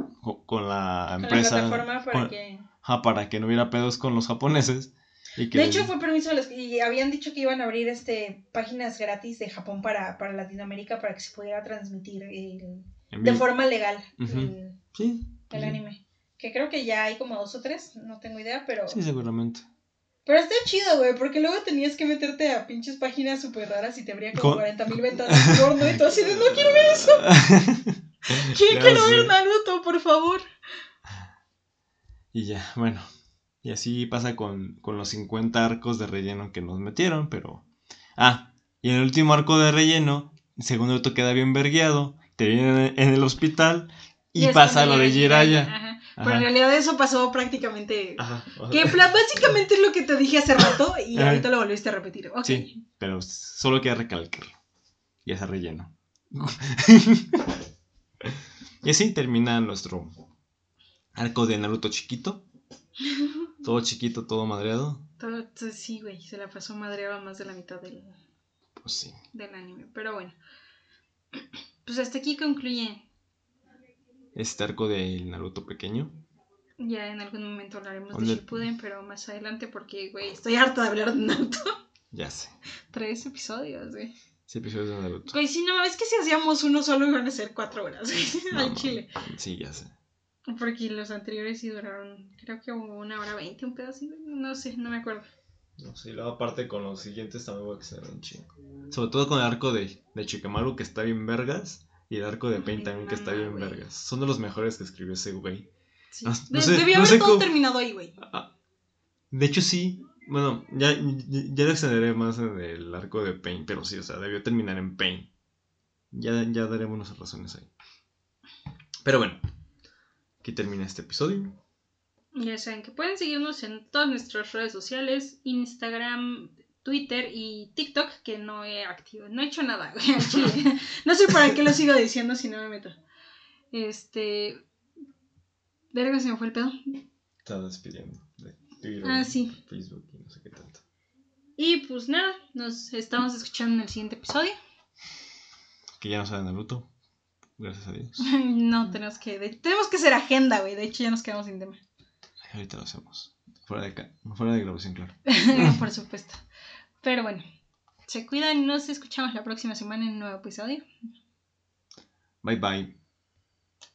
con la Con la empresa. plataforma para con- que... ajá, para que no hubiera pedos con los japoneses. Y que De hecho, fue permiso de los... Y habían dicho que iban a abrir este páginas gratis de Japón para, para Latinoamérica para que se pudiera transmitir el- de forma legal Ujú. el, Sí. el sí. anime. Que creo que ya hay como dos o tres, no tengo idea, pero... Sí, seguramente. Pero está chido, güey, porque luego tenías que meterte a pinches páginas súper raras y te abría como 40 mil ventanas porno y todo así de, no quiero ver eso. ¿Quién Ya quiero sé. ver Naruto, por favor? Y ya, bueno. Y así pasa con, con los 50 arcos de relleno que nos metieron, pero... Ah, y en el último arco de relleno, el segundo auto queda bien vergueado, te viene en el hospital y, pasa lo de Jiraya. Ajá. Pero en realidad eso pasó prácticamente... Ajá. Que básicamente es lo que te dije hace rato y Ajá. ahorita lo volviste a repetir. Sí, pero solo queda recalcarlo. Y ese relleno. y así termina nuestro arco de Naruto chiquito. Todo chiquito, todo madreado. Todo- sí, güey, se la pasó madreaba más de la mitad del, Pues sí. del anime. Pero bueno. Pues hasta aquí concluye. Este arco del Naruto pequeño. Ya en algún momento hablaremos de. Shippuden, pero más adelante porque, güey, estoy harta de hablar de Naruto. Ya sé. Tres episodios, güey. Ese episodio de Naruto. Güey, si no, es que si hacíamos uno solo iban a ser cuatro horas, güey, No, al no. chile. Sí, ya sé. Porque los anteriores sí duraron, creo que una hora veinte, un pedazo, güey, no sé, no me acuerdo. No sé, y luego aparte con los siguientes también voy a extender un chingo. Sobre todo con el arco de, de Chikamaru que está bien vergas. Y el arco de Pain también que está bien vergas. Son de los mejores que escribió ese güey. Sí. No- no De- sé- debió no haber sé todo cómo- terminado ahí, güey. Ah, De hecho, sí. Bueno, ya, ya, ya lo extenderé más en el arco de Pain, pero sí, o sea, debió terminar en Pain. Ya, ya daremos nuestras razones ahí. Pero bueno, aquí termina este episodio. Ya saben que pueden seguirnos en todas nuestras redes sociales, Instagram, Twitter y TikTok, que no he activo, no he hecho nada, güey. No sé para qué lo sigo diciendo si no me meto. Este... Verga, se me fue el pedo. Está despidiendo de Twitter, Ah, sí. Facebook y no sé qué tanto. Y pues nada, nos estamos escuchando en el siguiente episodio. Que ya no sabe Naruto. Gracias a Dios. No, tenemos que, de- tenemos que hacer agenda, güey. De hecho, ya nos quedamos sin tema. Ahorita lo hacemos. Fuera de, fuera de grabación, claro. Por supuesto. Pero bueno, se cuidan nos escuchamos la próxima semana en un nuevo episodio. Bye bye.